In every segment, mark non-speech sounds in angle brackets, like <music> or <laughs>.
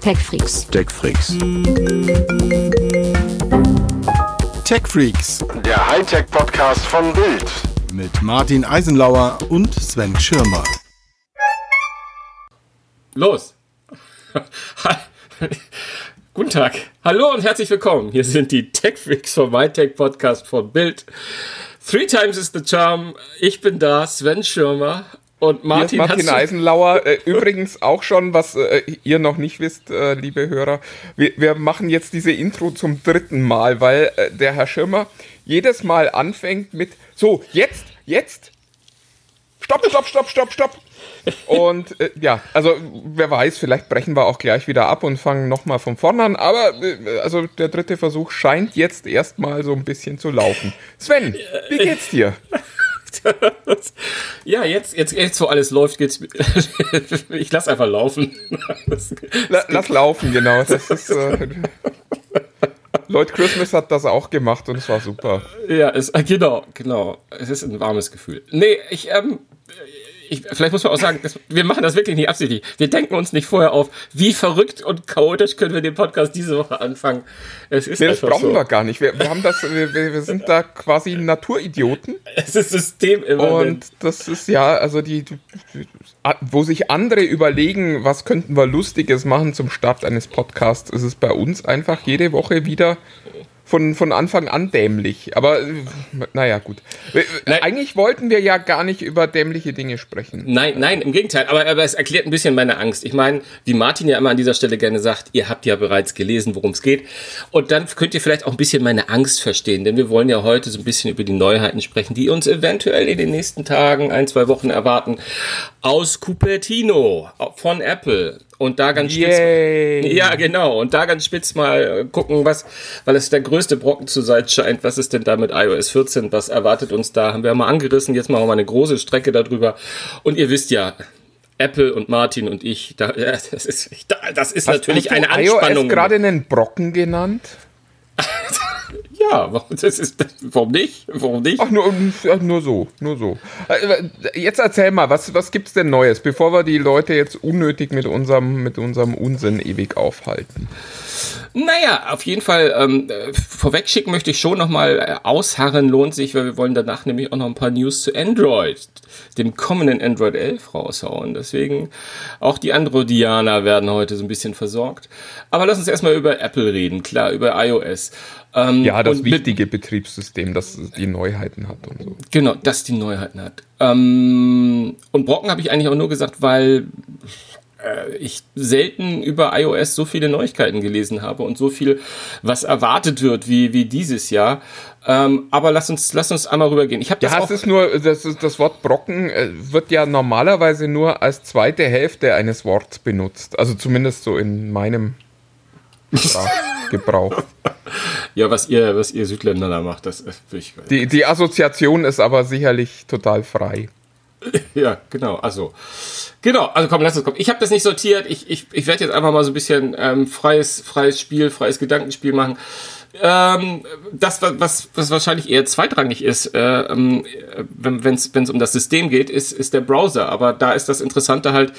TechFreaks. TechFreaks. TechFreaks Der Hightech-Podcast von Bild. mit Martin Eisenlauer und Sven Schirmer. Los. <laughs> Guten Tag. Hallo und herzlich willkommen. Hier sind die Tech Freaks vom MyTech Podcast von Bild. Three times is the charm. Ich bin da, Sven Schirmer. Und Martin, Martin Eisenlauer. Äh, <laughs> übrigens auch schon, was äh, ihr noch nicht wisst, äh, liebe Hörer. Wir, wir machen jetzt diese Intro zum dritten Mal, weil äh, der Herr Schirmer jedes Mal anfängt mit So, jetzt, jetzt. Stopp, stopp, stopp, stopp, stopp. Und äh, ja, also wer weiß, vielleicht brechen wir auch gleich wieder ab und fangen nochmal von vorne an. Aber äh, also der dritte Versuch scheint jetzt erstmal so ein bisschen zu laufen. Sven, wie geht's dir? <laughs> Ja, jetzt, jetzt, jetzt, wo alles läuft, geht's. <laughs> ich lass einfach laufen. Das- La lass laufen, genau. Das ist. Äh, Lloyd Christmas hat das auch gemacht und es war super. Ja, es, äh, genau, genau. Es ist ein warmes Gefühl. Nee, ich, ähm, ich, vielleicht muss man auch sagen, das, wir machen das wirklich nicht absichtlich. Wir denken uns nicht vorher auf, wie verrückt und chaotisch können wir den Podcast diese Woche anfangen. Es ist Nee, das brauchen so. wir gar nicht. Wir, wir haben das, wir, wir sind da quasi Naturidioten Es ist System immer. und das ist ja, also die, wo sich andere überlegen, was könnten wir Lustiges machen zum Start eines Podcasts, ist es bei uns einfach jede Woche wieder von, von Anfang an dämlich. Aber äh, naja, gut. Wir- Nein. Eigentlich wollten wir ja gar nicht über dämliche Dinge sprechen. Nein, nein, im Gegenteil. Aber, aber es erklärt ein bisschen meine Angst. Ich meine, wie Martin ja immer an dieser Stelle gerne sagt, ihr habt ja bereits gelesen, worum es geht. Und dann könnt ihr vielleicht auch ein bisschen meine Angst verstehen, denn wir wollen ja heute so ein bisschen über die Neuheiten sprechen, die uns eventuell in den nächsten Tagen, ein, zwei Wochen erwarten. Aus Cupertino von Apple. Und da ganz spitz. Yay. Ja, genau. Und da ganz spitz mal gucken, was, weil es der größte Brocken zu sein scheint, was ist denn da mit iOS 14? Was erwartet uns da? Haben wir mal angerissen. Jetzt machen wir mal eine große Strecke darüber. Und ihr wisst ja, Apple und Martin und ich, da, <laughs> ja, das ist, das ist natürlich Hast du eine Anspannung. iOS gerade einen Brocken genannt? <laughs> ja, das ist, warum nicht? Warum nicht? Ach, nur, nur so, nur so. Äh, Jetzt erzähl mal, was, was gibt's denn Neues, bevor wir die Leute jetzt unnötig mit unserem, mit unserem Unsinn ewig aufhalten? Naja, auf jeden Fall ähm, äh, vorwegschicken möchte ich schon nochmal äh, ausharren lohnt sich, weil wir wollen danach nämlich auch noch ein paar News zu Android, dem kommenden Android 11 raushauen. Deswegen auch die Androidianer werden heute so ein bisschen versorgt. Aber lass uns erstmal über Apple reden, klar, über iOS. Ähm, Ja, das wichtige Betriebssystem, das die Neuheiten hat und so. Genau, das die Neuheiten hat. Ähm, und Brocken habe ich eigentlich auch nur gesagt, weil ich selten über iOS so viele Neuigkeiten gelesen habe und so viel, was erwartet wird, wie, wie dieses Jahr. Ähm, aber lass uns, lass uns einmal rübergehen. Ich habe das Ja, auch. es ist nur, das, ist, das Wort Brocken äh, wird ja normalerweise nur als zweite Hälfte eines Worts benutzt. Also zumindest so in meinem <laughs> Sprachgebrauch. ja, was ihr, was ihr Südländer da macht, das ist ich, Die, die Assoziation ist aber sicherlich total frei. <laughs> Ja, genau. Also, genau. Also komm, lass uns kommen. Ich habe das nicht sortiert. Ich, ich, ich werde jetzt einfach mal so ein bisschen ähm, freies, freies Spiel, freies Gedankenspiel machen. Ähm, das, wa- was, was wahrscheinlich eher zweitrangig ist, äh, ähm, wenn es um das System geht, ist, ist der Browser. Aber da ist das Interessante halt,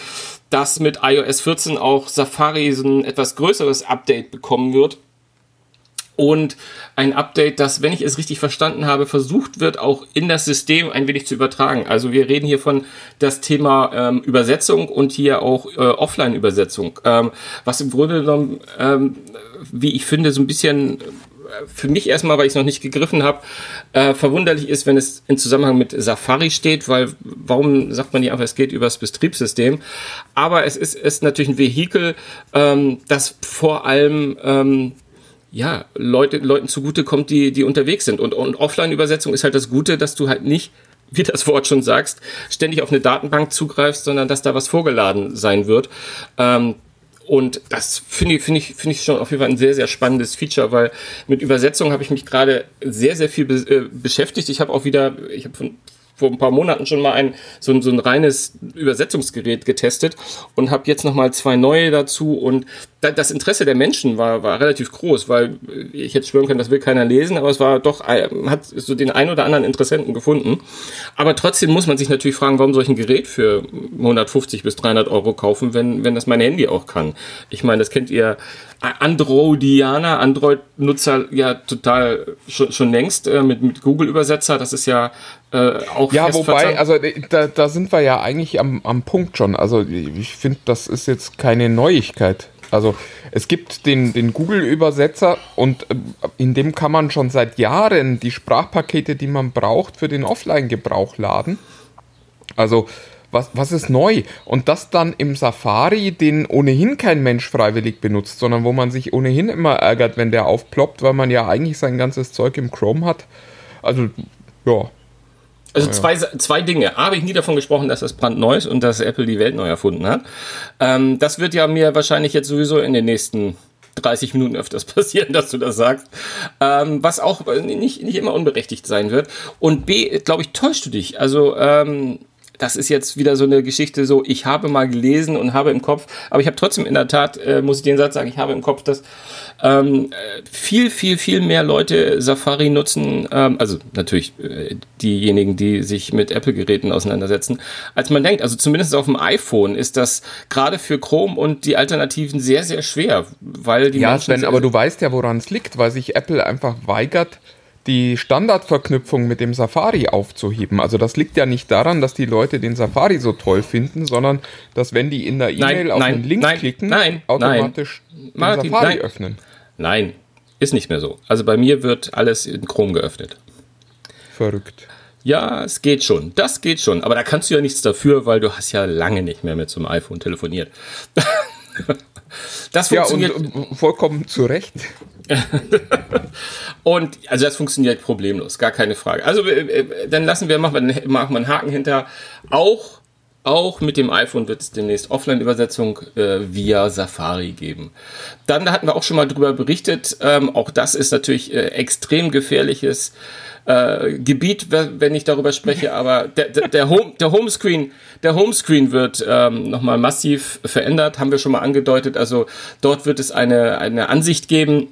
dass mit iOS 14 auch Safari so ein etwas größeres Update bekommen wird und ein Update, das, wenn ich es richtig verstanden habe, versucht wird, auch in das System ein wenig zu übertragen. Also wir reden hier von das Thema ähm, Übersetzung und hier auch äh, Offline-Übersetzung, ähm, was im Grunde genommen, ähm, wie ich finde, so ein bisschen äh, für mich erstmal, weil ich es noch nicht gegriffen habe, äh, verwunderlich ist, wenn es in Zusammenhang mit Safari steht, weil warum sagt man nicht einfach, es geht über das Betriebssystem? Aber es ist, ist natürlich ein Vehikel, ähm, das vor allem ähm, ja, Leute, Leuten zugute kommt, die, die unterwegs sind. Und, und Offline-Übersetzung ist halt das Gute, dass du halt nicht, <laughs> wie das Wort schon sagst, ständig auf eine Datenbank zugreifst, sondern dass da was vorgeladen sein wird. Ähm, und das finde ich, finde ich, finde ich schon auf jeden Fall ein sehr, sehr spannendes Feature, weil mit Übersetzung habe ich mich gerade sehr, sehr viel be äh, beschäftigt. Ich habe auch wieder, ich habe vor ein paar Monaten schon mal ein so ein, so ein reines Übersetzungsgerät getestet und habe jetzt noch mal zwei neue dazu und das Interesse der Menschen war, war relativ groß, weil ich hätte schwören können, das will keiner lesen, aber es war doch, hat so den ein oder anderen Interessenten gefunden. Aber trotzdem muss man sich natürlich fragen, warum soll ich ein Gerät für 150 bis 300 Euro kaufen, wenn, wenn das mein Handy auch kann? Ich meine, das kennt ihr Androidianer, Android-Nutzer ja total schon, schon längst äh, mit, mit Google-Übersetzer. Das ist ja äh, auch. Ja, wobei, also da, da sind wir ja eigentlich am, am Punkt schon. Also ich finde, das ist jetzt keine Neuigkeit. Also es gibt den, den Google-Übersetzer und äh, in dem kann man schon seit Jahren die Sprachpakete, die man braucht, für den Offline-Gebrauch laden. Also was, was ist neu? Und das dann im Safari, den ohnehin kein Mensch freiwillig benutzt, sondern wo man sich ohnehin immer ärgert, wenn der aufploppt, weil man ja eigentlich sein ganzes Zeug im Chrome hat. Also, ja. Also zwei, zwei Dinge. A, habe ich nie davon gesprochen, dass das brandneu ist und dass Apple die Welt neu erfunden hat. Ähm, das wird ja mir wahrscheinlich jetzt sowieso in den nächsten 30 Minuten öfters <laughs> passieren, dass du das sagst. Ähm, was auch nicht, nicht immer unberechtigt sein wird. Und B, glaube ich, täuschst du dich. Also, ähm, das ist jetzt wieder so eine Geschichte, so ich habe mal gelesen und habe im Kopf, aber ich habe trotzdem in der Tat, äh, muss ich den Satz sagen, ich habe im Kopf, dass ähm, viel, viel, viel mehr Leute Safari nutzen, ähm, also natürlich äh, diejenigen, die sich mit Apple-Geräten auseinandersetzen, als man denkt. Also zumindest auf dem iPhone ist das gerade für Chrome und die Alternativen sehr, sehr schwer, weil die Ja, Sven, aber du weißt ja, woran es liegt, weil sich Apple einfach weigert, die Standardverknüpfung mit dem Safari aufzuheben. Also das liegt ja nicht daran, dass die Leute den Safari so toll finden, sondern dass wenn die in der E-Mail auf nein, den Link nein, klicken, nein, automatisch den Martin, Safari öffnen. Nein, ist nicht mehr so. Also bei mir wird alles in Chrome geöffnet. Verrückt. Ja, es geht schon. Das geht schon. Aber da kannst du ja nichts dafür, weil du hast ja lange nicht mehr mit so einem iPhone telefoniert. <laughs> das Ja, funktioniert. und äh, vollkommen zu Recht. <laughs> Und also das funktioniert problemlos, gar keine Frage. Also äh, äh, dann lassen wir, machen wir, machen wir einen Haken hinter. Auch, auch mit dem iPhone wird es demnächst Offline-Übersetzung äh, via Safari geben. Dann da hatten wir auch schon mal drüber berichtet. Ähm, auch das ist natürlich äh, extrem gefährliches äh, Gebiet, we- wenn ich darüber spreche. <laughs> Aber der, der, der, Home, der Homescreen, der Homescreen wird ähm, nochmal massiv verändert, haben wir schon mal angedeutet. Also dort wird es eine, eine Ansicht geben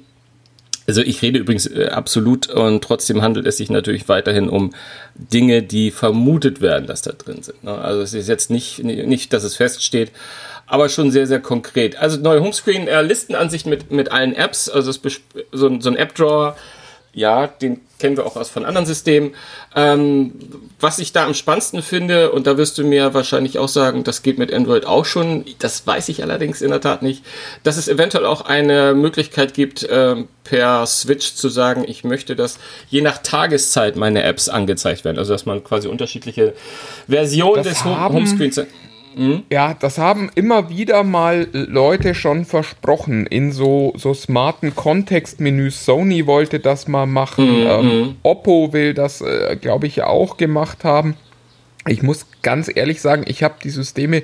also ich rede übrigens äh, absolut und trotzdem handelt es sich natürlich weiterhin um Dinge, die vermutet werden, dass da drin sind. ne? Also es ist jetzt nicht, nicht, dass es feststeht, aber schon sehr, sehr konkret. Also neue Homescreen, äh, Listenansicht mit, mit allen Apps, also so, so ein App-Drawer, ja, den kennen wir auch aus von anderen Systemen. Ähm, was ich da am spannendsten finde, und da wirst du mir wahrscheinlich auch sagen, das geht mit Android auch schon, das weiß ich allerdings in der Tat nicht, dass es eventuell auch eine Möglichkeit gibt, ähm, per Switch zu sagen, ich möchte, dass je nach Tageszeit meine Apps angezeigt werden. Also dass man quasi unterschiedliche Versionen Das des Home haben- Homescreens. Ja, das haben immer wieder mal Leute schon versprochen in so, so smarten Kontextmenüs. Sony wollte das mal machen. Ähm, Oppo will das, äh, glaube ich, auch gemacht haben. Ich muss ganz ehrlich sagen, ich habe die Systeme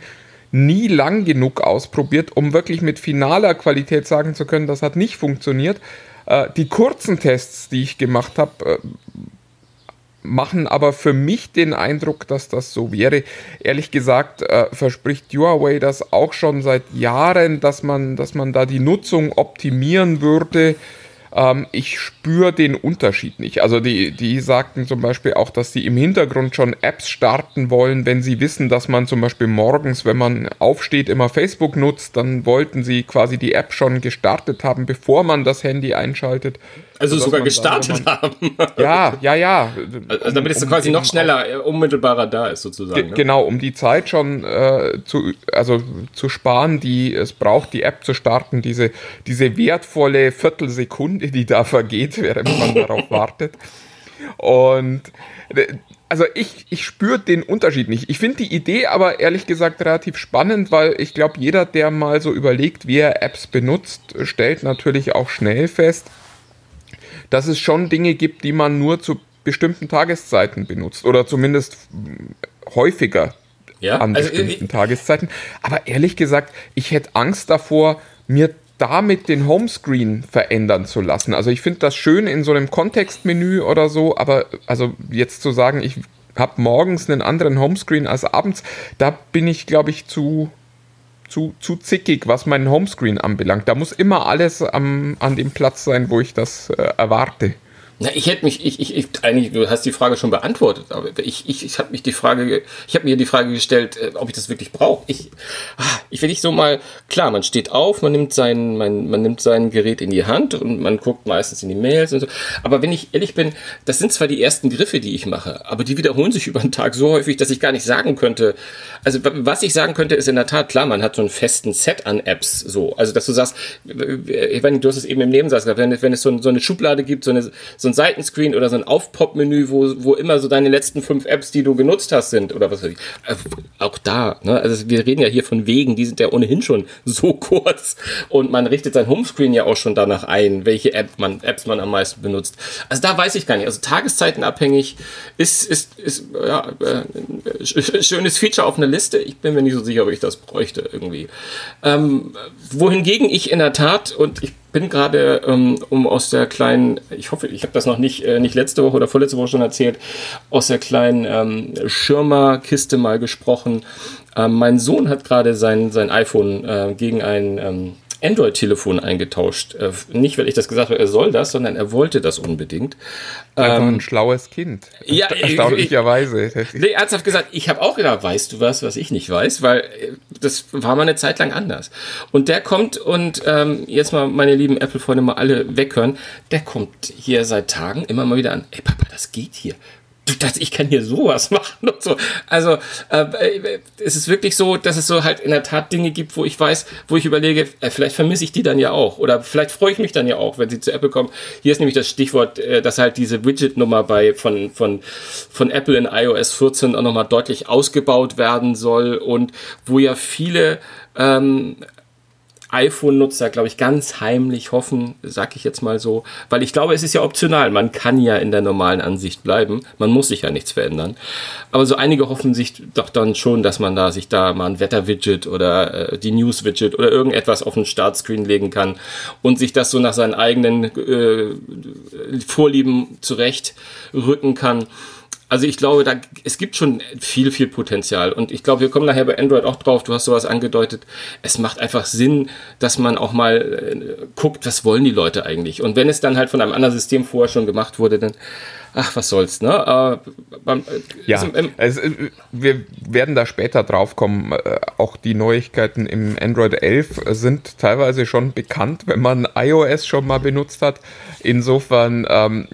nie lang genug ausprobiert, um wirklich mit finaler Qualität sagen zu können, das hat nicht funktioniert. Äh, die kurzen Tests, die ich gemacht habe, äh, machen aber für mich den Eindruck, dass das so wäre. Ehrlich gesagt äh, verspricht Huawei das auch schon seit Jahren, dass man, dass man da die Nutzung optimieren würde. Ähm, ich spüre den Unterschied nicht. Also die, die sagten zum Beispiel auch, dass sie im Hintergrund schon Apps starten wollen, wenn sie wissen, dass man zum Beispiel morgens, wenn man aufsteht, immer Facebook nutzt, dann wollten sie quasi die App schon gestartet haben, bevor man das Handy einschaltet. Also Sodass sogar gestartet man- haben. <laughs> Ja, ja, ja. Also damit es Um- um quasi noch eben schneller, äh, unmittelbarer da ist sozusagen. Ge ne? Genau, um die Zeit schon äh, zu, also zu sparen, die es braucht, die App zu starten, diese, diese wertvolle Viertelsekunde, die da vergeht, <laughs> während man darauf <laughs> wartet. Und äh, also ich, ich spüre den Unterschied nicht. Ich finde die Idee aber ehrlich gesagt relativ spannend, weil ich glaube, jeder, der mal so überlegt, wie er Apps benutzt, stellt natürlich auch schnell fest, dass es schon Dinge gibt, die man nur zu bestimmten Tageszeiten benutzt oder zumindest mm, häufiger Ja, an also, bestimmten äh, Tageszeiten. Aber ehrlich gesagt, ich hätte Angst davor, mir damit den Homescreen verändern zu lassen. Also ich finde das schön in so einem Kontextmenü oder so, aber also jetzt zu sagen, ich habe morgens einen anderen Homescreen als abends, da bin ich, glaube ich, zu zu, zu zickig, was meinen Homescreen anbelangt. Da muss immer alles am, an dem Platz sein, wo ich das äh, erwarte. Na, ich hätte mich, ich, ich, ich, eigentlich, du hast die Frage schon beantwortet, aber ich, ich, ich habe mich die Frage, ich habe mir die Frage gestellt, äh, ob ich das wirklich brauche. Ich, ah, ich will nicht so mal, klar, man steht auf, man nimmt sein, man, man nimmt sein Gerät in die Hand und man guckt meistens in die Mails und so. Aber wenn ich ehrlich bin, das sind zwar die ersten Griffe, die ich mache, aber die wiederholen sich <laughs> über den Tag so häufig, dass ich gar nicht sagen könnte. Also, was ich sagen könnte, ist in der Tat, klar, man hat so einen festen Set an Apps, so. Also, dass du sagst, ich meine, du hast es eben im Nebensatz gesagt, wenn, wenn es so, eine Schublade gibt, so eine, so ein Seitenscreen oder so ein Aufpop-Menü, wo, wo immer so deine letzten fünf Apps, die du genutzt hast, sind oder was weiß ich. Äh, auch da, ne? Also wir reden ja hier von Wegen, die sind ja ohnehin schon so <laughs> kurz und man richtet sein Homescreen ja auch schon danach ein, welche App man, Apps man am meisten benutzt. Also da weiß ich gar nicht. Also tageszeitenabhängig ist, ist, ist ja, äh, schönes Feature auf einer Liste. Ich bin mir nicht so sicher, ob ich das bräuchte irgendwie. Ähm, wohingegen ich in der Tat, und ich bin gerade, ähm, um aus der kleinen, ich hoffe, ich habe das noch nicht, äh, nicht letzte Woche oder vorletzte Woche schon erzählt, aus der kleinen ähm, Schirmerkiste mal gesprochen. Ähm, mein Sohn hat gerade sein, sein iPhone äh, gegen ein ähm, Android-Telefon eingetauscht. Äh, nicht, weil ich das gesagt habe, er soll das, sondern er wollte das unbedingt. Einfach ähm, ein schlaues Kind. Ja, <laughs> erstaunlicherweise. <laughs> Nee, ernsthaft gesagt, ich habe auch gedacht, weißt du was, was ich nicht weiß, weil äh, das war mal eine Zeit lang anders. Und der kommt und ähm, jetzt mal meine lieben Apple-Freunde mal alle weghören, der kommt hier seit Tagen immer mal wieder an, ey Papa, das geht hier du dachtest, ich kann hier sowas <laughs> machen und so. Also äh, es ist wirklich so, dass es so halt in der Tat Dinge gibt, wo ich weiß, wo ich überlege, äh, vielleicht vermisse ich die dann ja auch oder vielleicht freue ich mich dann ja auch, wenn sie zu Apple kommen. Hier ist nämlich das Stichwort, äh, dass halt diese Widget-Nummer bei von von von Apple in iOS 14 auch nochmal deutlich ausgebaut werden soll und wo ja viele ähm, iPhone-Nutzer, glaube ich, ganz heimlich hoffen, sag ich jetzt mal so, weil ich glaube, es ist ja optional. Man kann ja in der normalen Ansicht bleiben. Man muss sich ja nichts verändern. Aber so einige hoffen sich doch dann schon, dass man da sich da mal ein Wetter-Widget oder äh, die News-Widget oder irgendetwas auf den Startscreen legen kann und sich das so nach seinen eigenen äh, Vorlieben zurechtrücken kann also ich glaube, da, es gibt schon viel, viel Potenzial. Und ich glaube, wir kommen nachher bei Android auch drauf. Du hast sowas angedeutet. Es macht einfach Sinn, dass man auch mal äh, guckt, was wollen die Leute eigentlich. Und wenn es dann halt von einem anderen System vorher schon gemacht wurde, dann, ach, was soll's, ne? Äh, äh, ja, also, wir werden da später drauf kommen. Äh, auch die Neuigkeiten im Android 11 sind teilweise schon bekannt, wenn man iOS schon mal benutzt hat. Insofern, ähm,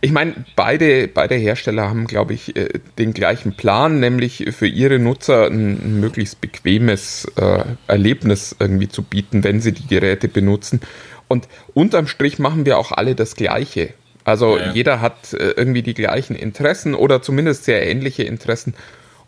ich meine, beide, beide Hersteller haben, glaube ich, äh, den gleichen Plan, nämlich für ihre Nutzer ein, möglichst bequemes äh, Erlebnis irgendwie zu bieten, wenn sie die Geräte benutzen. Und unterm Strich machen wir auch alle das Gleiche. Also ja, ja. jeder hat äh, irgendwie die gleichen Interessen oder zumindest sehr ähnliche Interessen.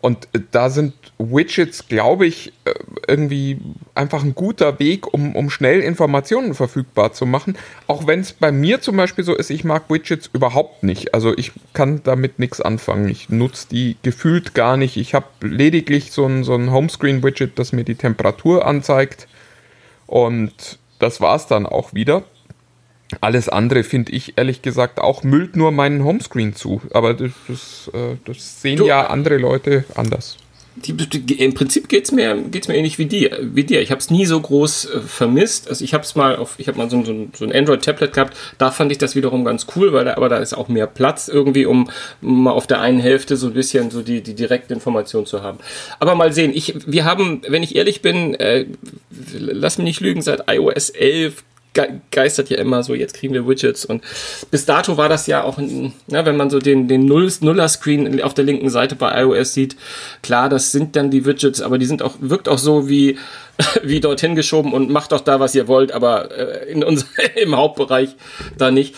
Und da sind Widgets, glaube ich, äh, irgendwie einfach ein guter Weg, um, um schnell Informationen verfügbar zu machen. Auch wenn es bei mir zum Beispiel so ist, ich mag Widgets überhaupt nicht. Also ich kann damit nichts anfangen. Ich nutze die gefühlt gar nicht. Ich habe lediglich so ein, so ein Homescreen-Widget, das mir die Temperatur anzeigt. Und das war es dann auch wieder. Alles andere finde ich ehrlich gesagt auch müllt nur meinen Homescreen zu. Aber das, das, äh, das sehen du, ja andere Leute anders. Die, die, Im Prinzip geht es mir, geht's mir ähnlich wie, die, wie dir. Ich habe es nie so groß äh, vermisst. Also ich habe es mal auf, ich habe mal so, so, so ein Android-Tablet gehabt. Da fand ich das wiederum ganz cool, weil da, aber da ist auch mehr Platz irgendwie, um mal auf der einen Hälfte so ein bisschen so die, die direkte Information zu haben. Aber mal sehen. Ich, wir haben, wenn ich ehrlich bin, äh, lass mich nicht lügen, seit iOS 11 geistert ja immer so, jetzt kriegen wir Widgets und bis dato war das ja auch, na, wenn man so den, den Nuller-Screen auf der linken Seite bei iOS sieht, klar, das sind dann die Widgets, aber die sind auch, wirkt auch so wie, <laughs> wie dorthin geschoben und macht doch da, was ihr wollt, aber äh, in unser, <laughs> im Hauptbereich da nicht.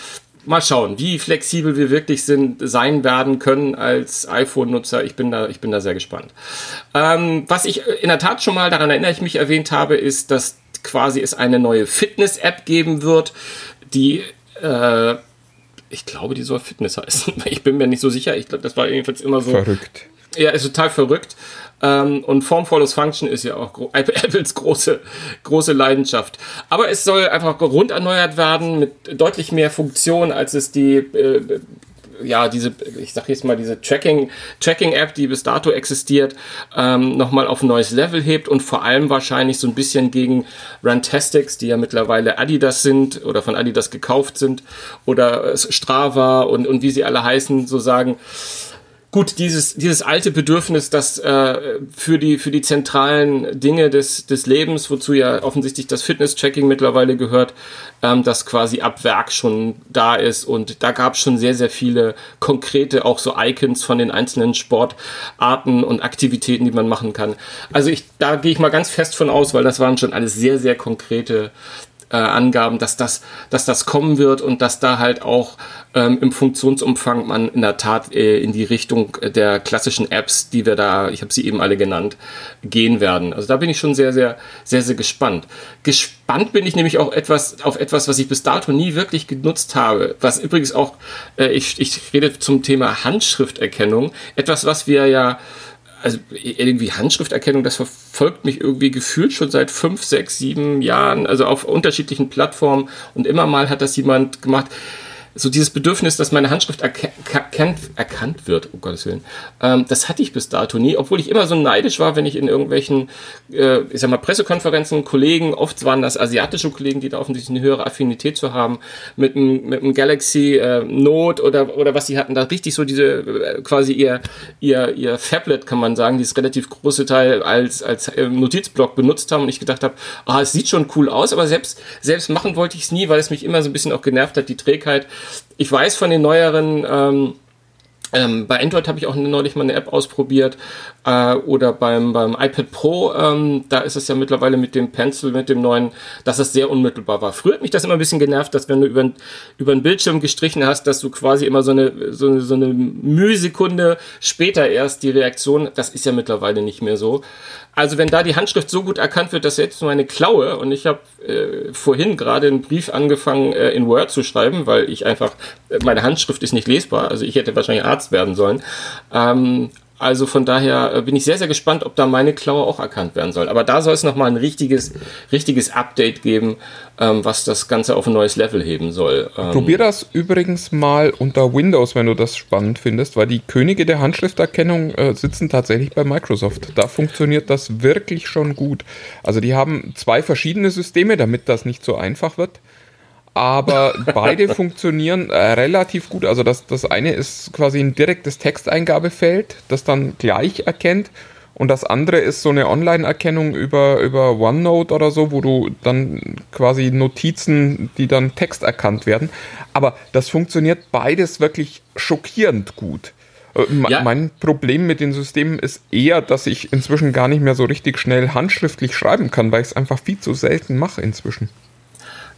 Mal schauen, wie flexibel wir wirklich sind, sein werden können als iPhone-Nutzer. Ich bin da, ich bin da sehr gespannt. Ähm, was ich in der Tat schon mal, daran erinnere ich mich, erwähnt habe, ist, dass quasi es eine neue Fitness-App geben wird, die äh, ich glaube, die soll Fitness heißen. <laughs> Ich bin mir nicht so sicher. Ich glaube, das war jedenfalls immer so. Verrückt. Ja, ist total verrückt. Ähm, und Form follows Function ist ja auch <laughs> Apples große, große Leidenschaft. Aber es soll einfach rund erneuert werden mit deutlich mehr Funktionen, als es die äh, ja, diese, ich sag jetzt mal, diese Tracking, Tracking-App, die bis dato existiert, ähm, nochmal auf ein neues Level hebt und vor allem wahrscheinlich so ein bisschen gegen Runtastics, die ja mittlerweile Adidas sind oder von Adidas gekauft sind oder Strava und, und wie sie alle heißen, so sagen, gut, dieses, dieses alte Bedürfnis, das äh, für, die, für die zentralen Dinge des, des Lebens, wozu ja offensichtlich das Fitness-Tracking mittlerweile gehört, ähm, das quasi ab Werk schon da ist. Und da gab es schon sehr, sehr viele konkrete, auch so Icons von den einzelnen Sportarten und Aktivitäten, die man machen kann. Also ich, da gehe ich mal ganz fest von aus, weil das waren schon alles sehr, sehr konkrete äh, Angaben, dass das, dass das kommen wird und dass da halt auch ähm, im Funktionsumfang man in der Tat äh, in die Richtung der klassischen Apps, die wir da, ich habe sie eben alle genannt, gehen werden. Also da bin ich schon sehr, sehr, sehr, sehr gespannt. Gespannt bin ich nämlich auch etwas auf etwas, was ich bis dato nie wirklich genutzt habe. Was übrigens auch, äh, ich, ich rede zum Thema Handschrifterkennung, etwas, was wir ja also irgendwie Handschrifterkennung, das verfolgt mich irgendwie gefühlt schon seit fünf, sechs, sieben Jahren, also auf unterschiedlichen Plattformen. Und immer mal hat das jemand gemacht so dieses Bedürfnis, dass meine Handschrift erkannt, erkannt wird, um Gottes Willen, ähm, das hatte ich bis dato nie, obwohl ich immer so neidisch war, wenn ich in irgendwelchen, äh, ich sag mal, Pressekonferenzen, Kollegen, oft waren das asiatische Kollegen, die da offensichtlich eine höhere Affinität zu haben, mit einem mit einem Galaxy äh, Note oder, oder was sie hatten, da richtig so diese, äh, quasi ihr, ihr, ihr Fablet, kann man sagen, dieses relativ große Teil als, als äh, Notizblock benutzt haben und ich gedacht habe, ah, es sieht schon cool aus, aber selbst, selbst machen wollte ich es nie, weil es mich immer so ein bisschen auch genervt hat, die Trägheit ich weiß von den neueren, ähm, ähm, bei Android habe ich auch neulich mal eine App ausprobiert äh, oder beim, beim iPad Pro, ähm, da ist es ja mittlerweile mit dem Pencil, mit dem neuen, dass es sehr unmittelbar war. Früher hat mich das immer ein bisschen genervt, dass wenn du über, über einen Bildschirm gestrichen hast, dass du quasi immer so eine, so, eine, so eine Mühsekunde später erst die Reaktion, das ist ja mittlerweile nicht mehr so. Also wenn da die Handschrift so gut erkannt wird, dass selbst meine Klaue und ich habe äh, vorhin gerade einen Brief angefangen äh, in Word zu schreiben, weil ich einfach äh, meine Handschrift ist nicht lesbar, also ich hätte wahrscheinlich Arzt werden sollen. Ähm, also von daher äh, bin ich sehr, sehr gespannt, ob da meine Klaue auch erkannt werden soll. Aber da soll es nochmal ein richtiges, richtiges Update geben, ähm, was das Ganze auf ein neues Level heben soll. Ähm Probier das übrigens mal unter Windows, wenn du das spannend findest, weil die Könige der Handschrifterkennung äh, sitzen tatsächlich bei Microsoft. Da funktioniert das wirklich schon gut. Also die haben zwei verschiedene Systeme, damit das nicht so einfach wird aber <laughs> beide funktionieren äh, relativ gut. Also das, das eine ist quasi ein direktes Texteingabefeld, das dann gleich erkennt. Und das andere ist so eine Online-Erkennung über, über OneNote oder so, wo du dann quasi Notizen, die dann Text erkannt werden. Aber das funktioniert beides wirklich schockierend gut. Äh, ja. Mein Problem mit den Systemen ist eher, dass ich inzwischen gar nicht mehr so richtig schnell handschriftlich schreiben kann, weil ich es einfach viel zu selten mache inzwischen.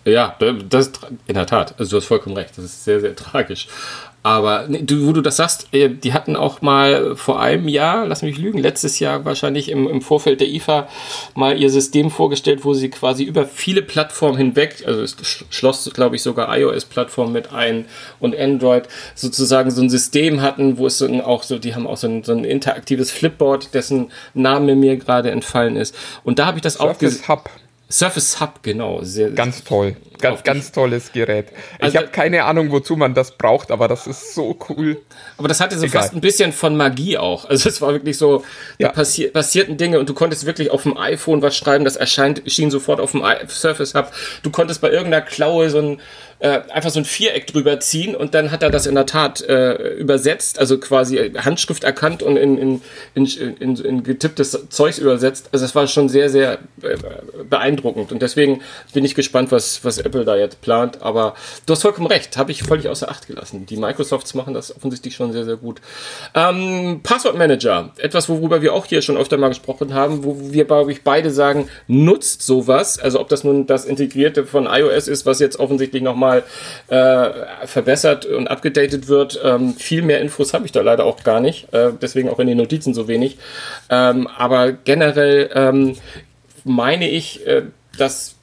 Ja, das in der Tat. Also du hast vollkommen recht. Das ist sehr, sehr tragisch. Aber du, wo du das sagst, äh, die hatten auch mal vor einem Jahr, lass mich lügen, letztes Jahr wahrscheinlich im, im Vorfeld der IFA mal ihr System vorgestellt, wo sie quasi über viele Plattformen hinweg, also es schloss, glaube ich, sogar iOS-Plattformen mit ein und Android, sozusagen so ein System hatten, wo es auch so, die haben auch so ein, so ein interaktives Flipboard, dessen Name mir gerade entfallen ist. Und da habe ich das Surface auch gesehen. Surface Hub, genau. Sehr, ganz toll. Ganz, ganz tolles Gerät. Also, ich habe keine Ahnung, wozu man das braucht, aber das ist so cool. Aber das hatte so Egal. fast ein bisschen von Magie auch. Also es war wirklich so, ja. da passi passierten Dinge und du konntest wirklich auf dem iPhone was schreiben, das erscheint, schien sofort auf dem Surface Hub. Du konntest bei irgendeiner Klaue so ein äh, einfach so ein Viereck drüber ziehen und dann hat er das in der Tat äh, übersetzt, also quasi Handschrift erkannt und in, in, in, in, in getipptes Zeugs übersetzt. Also das war schon sehr, sehr äh, beeindruckend und deswegen bin ich gespannt, was, was Apple da jetzt plant. Aber du hast vollkommen recht, habe ich völlig außer Acht gelassen. Die Microsofts machen das offensichtlich schon sehr, sehr gut. Ähm, Passwortmanager, etwas, worüber wir auch hier schon öfter mal gesprochen haben, wo wir, glaube ich, beide sagen, nutzt sowas. Also ob das nun das Integrierte von iOS ist, was jetzt offensichtlich nochmal nochmal äh, verbessert und abgedatet wird. Ähm, viel mehr Infos habe ich da leider auch gar nicht, äh, deswegen auch in den Notizen so wenig. Ähm, aber generell ähm, meine ich, äh, dass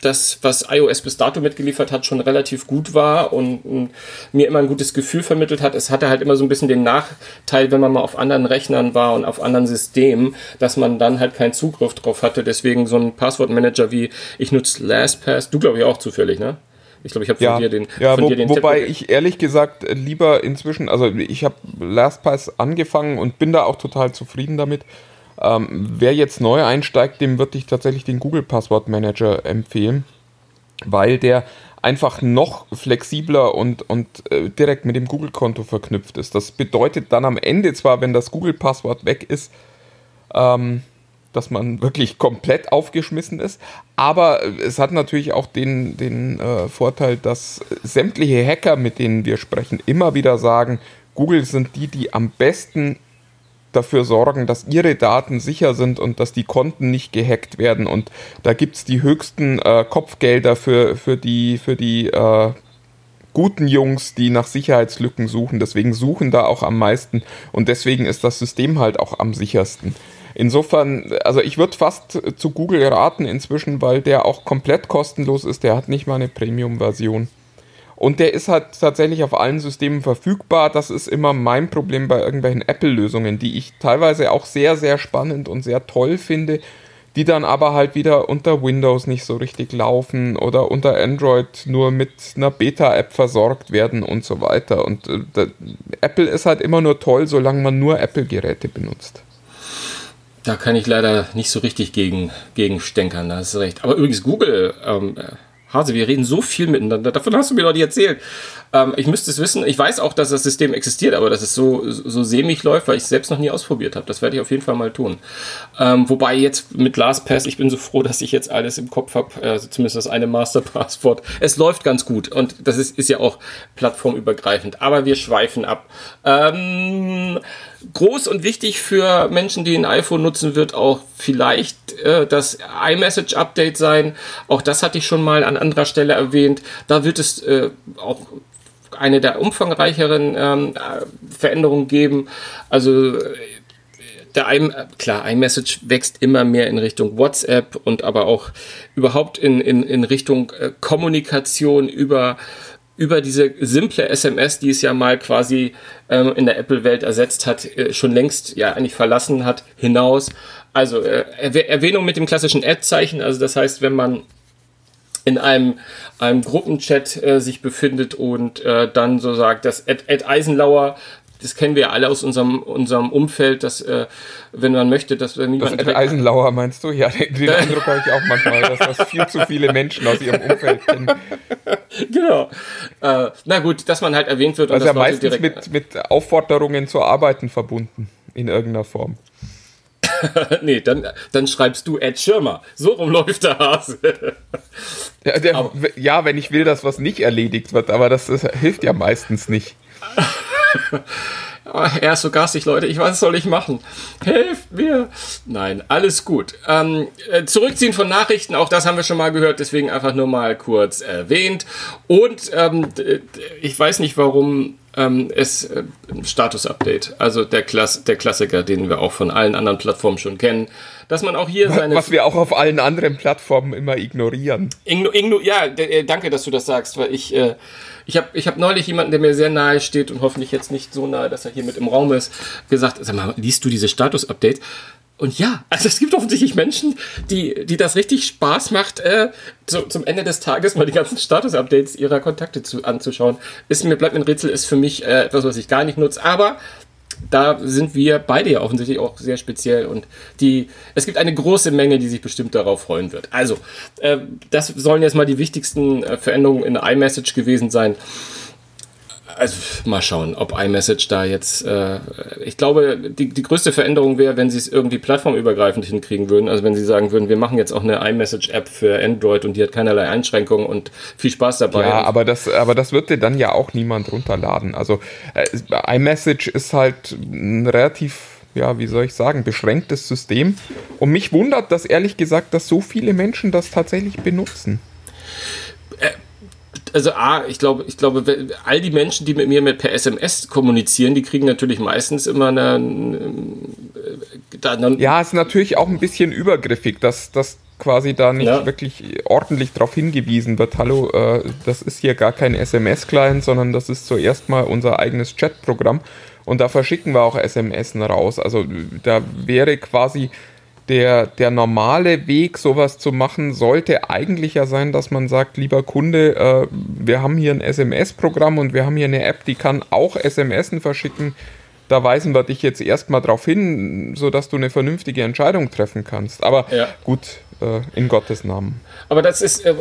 das, was iOS bis dato mitgeliefert hat, schon relativ gut war und, und, mir immer ein gutes Gefühl vermittelt hat. Es hatte halt immer so ein bisschen den Nachteil, wenn man mal auf anderen Rechnern war und auf anderen Systemen, dass man dann halt keinen Zugriff drauf hatte. Deswegen so ein Passwortmanager wie ich nutze LastPass, du glaube ich auch zufällig, ne? Ich glaube, ich habe von Ja, dir den, ja von wo, dir den wobei Tipp. ich ehrlich gesagt lieber inzwischen, also ich habe LastPass angefangen und bin da auch total zufrieden damit. Ähm, wer jetzt neu einsteigt, dem würde ich tatsächlich den Google Passwort Manager empfehlen, weil der einfach noch flexibler und, und äh, direkt mit dem Google-Konto verknüpft ist. Das bedeutet dann am Ende zwar, wenn das Google-Passwort weg ist, ähm, dass man wirklich komplett aufgeschmissen ist. Aber es hat natürlich auch den, den äh, Vorteil, dass sämtliche Hacker, mit denen wir sprechen, immer wieder sagen, Google sind die, die am besten dafür sorgen, dass ihre Daten sicher sind und dass die Konten nicht gehackt werden. Und da gibt es die höchsten äh, Kopfgelder für, für die, für die äh, guten Jungs, die nach Sicherheitslücken suchen. Deswegen suchen da auch am meisten und deswegen ist das System halt auch am sichersten. Insofern, also ich würde fast zu Google raten inzwischen, weil der auch komplett kostenlos ist. Der hat nicht mal eine Premium-Version. Und der ist halt tatsächlich auf allen Systemen verfügbar. Das ist immer mein Problem bei irgendwelchen Apple-Lösungen, die ich teilweise auch sehr, sehr spannend und sehr toll finde, die dann aber halt wieder unter Windows nicht so richtig laufen oder unter Android nur mit einer Beta-App versorgt werden und so weiter. Und äh, Apple ist halt immer nur toll, solange man nur Apple-Geräte benutzt. Da kann ich leider nicht so richtig gegen, gegen stänkern, da du recht. Aber übrigens, Google, ähm, Hase, wir reden so viel miteinander. Davon hast du mir noch nicht erzählt. Ähm, ich müsste es wissen. Ich weiß auch, dass das System existiert, aber dass es so, so sämig läuft, weil ich es selbst noch nie ausprobiert habe. Das werde ich auf jeden Fall mal tun. Ähm, wobei jetzt mit LastPass, ich bin so froh, dass ich jetzt alles im Kopf habe, also zumindest das eine Masterpasswort. Es läuft ganz gut und das ist, ist ja auch plattformübergreifend. Aber wir schweifen ab. Ähm, groß und wichtig für Menschen, die ein iPhone nutzen, wird auch vielleicht äh, das iMessage-Update sein. Auch das hatte ich schon mal an anderer Stelle erwähnt. Da wird es äh, auch eine der umfangreicheren ähm, äh, Veränderungen geben. Also äh, der I klar, iMessage wächst immer mehr in Richtung WhatsApp und aber auch überhaupt in, in, in Richtung äh, Kommunikation über über diese simple SMS, die es ja mal quasi ähm, in der Apple-Welt ersetzt hat, äh, schon längst ja eigentlich verlassen hat, hinaus. Also äh, Erwähnung mit dem klassischen Ad-Zeichen, also das heißt, wenn man in einem, einem Gruppenchat äh, sich befindet und äh, dann so sagt, dass Ed, Ed Eisenlauer das kennen wir alle aus unserem, unserem Umfeld, dass, äh, wenn man möchte, dass wir Das Ed Eisenlauer meinst du? Ja, den, den Eindruck habe ich auch manchmal, dass das viel zu viele Menschen aus ihrem Umfeld kennen. <laughs> Genau. Äh, na gut, dass man halt erwähnt wird. Also und ja Leute meistens mit, mit Aufforderungen zu arbeiten verbunden, in irgendeiner Form. <laughs> nee, dann, dann schreibst du Ed Schirmer. So rum läuft der Hase. <laughs> Ja, der, ja, wenn ich will, dass was nicht erledigt wird, aber das, das hilft ja meistens nicht. <laughs> er ist so garstig, Leute. Ich was soll ich machen? Helft mir! Nein, alles gut. Ähm, äh, zurückziehen von Nachrichten, auch das haben wir schon mal gehört, deswegen einfach nur mal kurz erwähnt. Und ähm, ich weiß nicht, warum ähm, es äh, Status-Update, also der, Klass der Klassiker, den wir auch von allen anderen Plattformen schon kennen, dass man auch hier seine. Was wir auch auf allen anderen Plattformen immer ignorieren. Igno, igno, ja, äh, danke, dass du das sagst, weil ich. Äh, ich habe ich hab neulich jemanden, der mir sehr nahe steht und hoffentlich jetzt nicht so nahe, dass er hier mit im Raum ist, gesagt, sag mal, liest du diese Status-Updates? Und ja, also es gibt offensichtlich Menschen, die, die das richtig Spaß macht, äh, zu, zum Ende des Tages mal die ganzen Status-Updates ihrer Kontakte zu, anzuschauen. Ist mir, bleibt ein Rätsel, ist für mich äh, etwas, was ich gar nicht nutze, aber da sind wir beide ja offensichtlich auch sehr speziell und die, es gibt eine große Menge, die sich bestimmt darauf freuen wird. Also, äh, das sollen jetzt mal die wichtigsten äh, Veränderungen in iMessage gewesen sein. Also mal schauen, ob iMessage da jetzt. Äh, ich glaube, die, die größte Veränderung wäre, wenn sie es irgendwie plattformübergreifend hinkriegen würden. Also wenn sie sagen würden, wir machen jetzt auch eine iMessage-App für Android und die hat keinerlei Einschränkungen und viel Spaß dabei. Ja, aber das, aber das wird dir dann ja auch niemand runterladen. Also äh, iMessage ist halt ein relativ ja, wie soll ich sagen, beschränktes System. Und mich wundert das ehrlich gesagt, dass so viele Menschen das tatsächlich benutzen. Also A, ich glaube, ich glaube, all die Menschen, die mit mir mit per SMS kommunizieren, die kriegen natürlich meistens immer eine. eine ja, ist natürlich auch ein bisschen übergriffig, dass das quasi da nicht ja. wirklich ordentlich darauf hingewiesen wird. Hallo, äh, das ist hier gar kein SMS-Client, sondern das ist zuerst mal unser eigenes Chat-Programm und da verschicken wir auch SMS raus. Also da wäre quasi der, der normale Weg, sowas zu machen, sollte eigentlich ja sein, dass man sagt, lieber Kunde, äh, wir haben hier ein SMS-Programm und wir haben hier eine App, die kann auch SMSen verschicken. Da weisen wir dich jetzt erstmal darauf hin, sodass du eine vernünftige Entscheidung treffen kannst. Aber Ja. gut, äh, in Gottes Namen. Aber das ist äh, äh,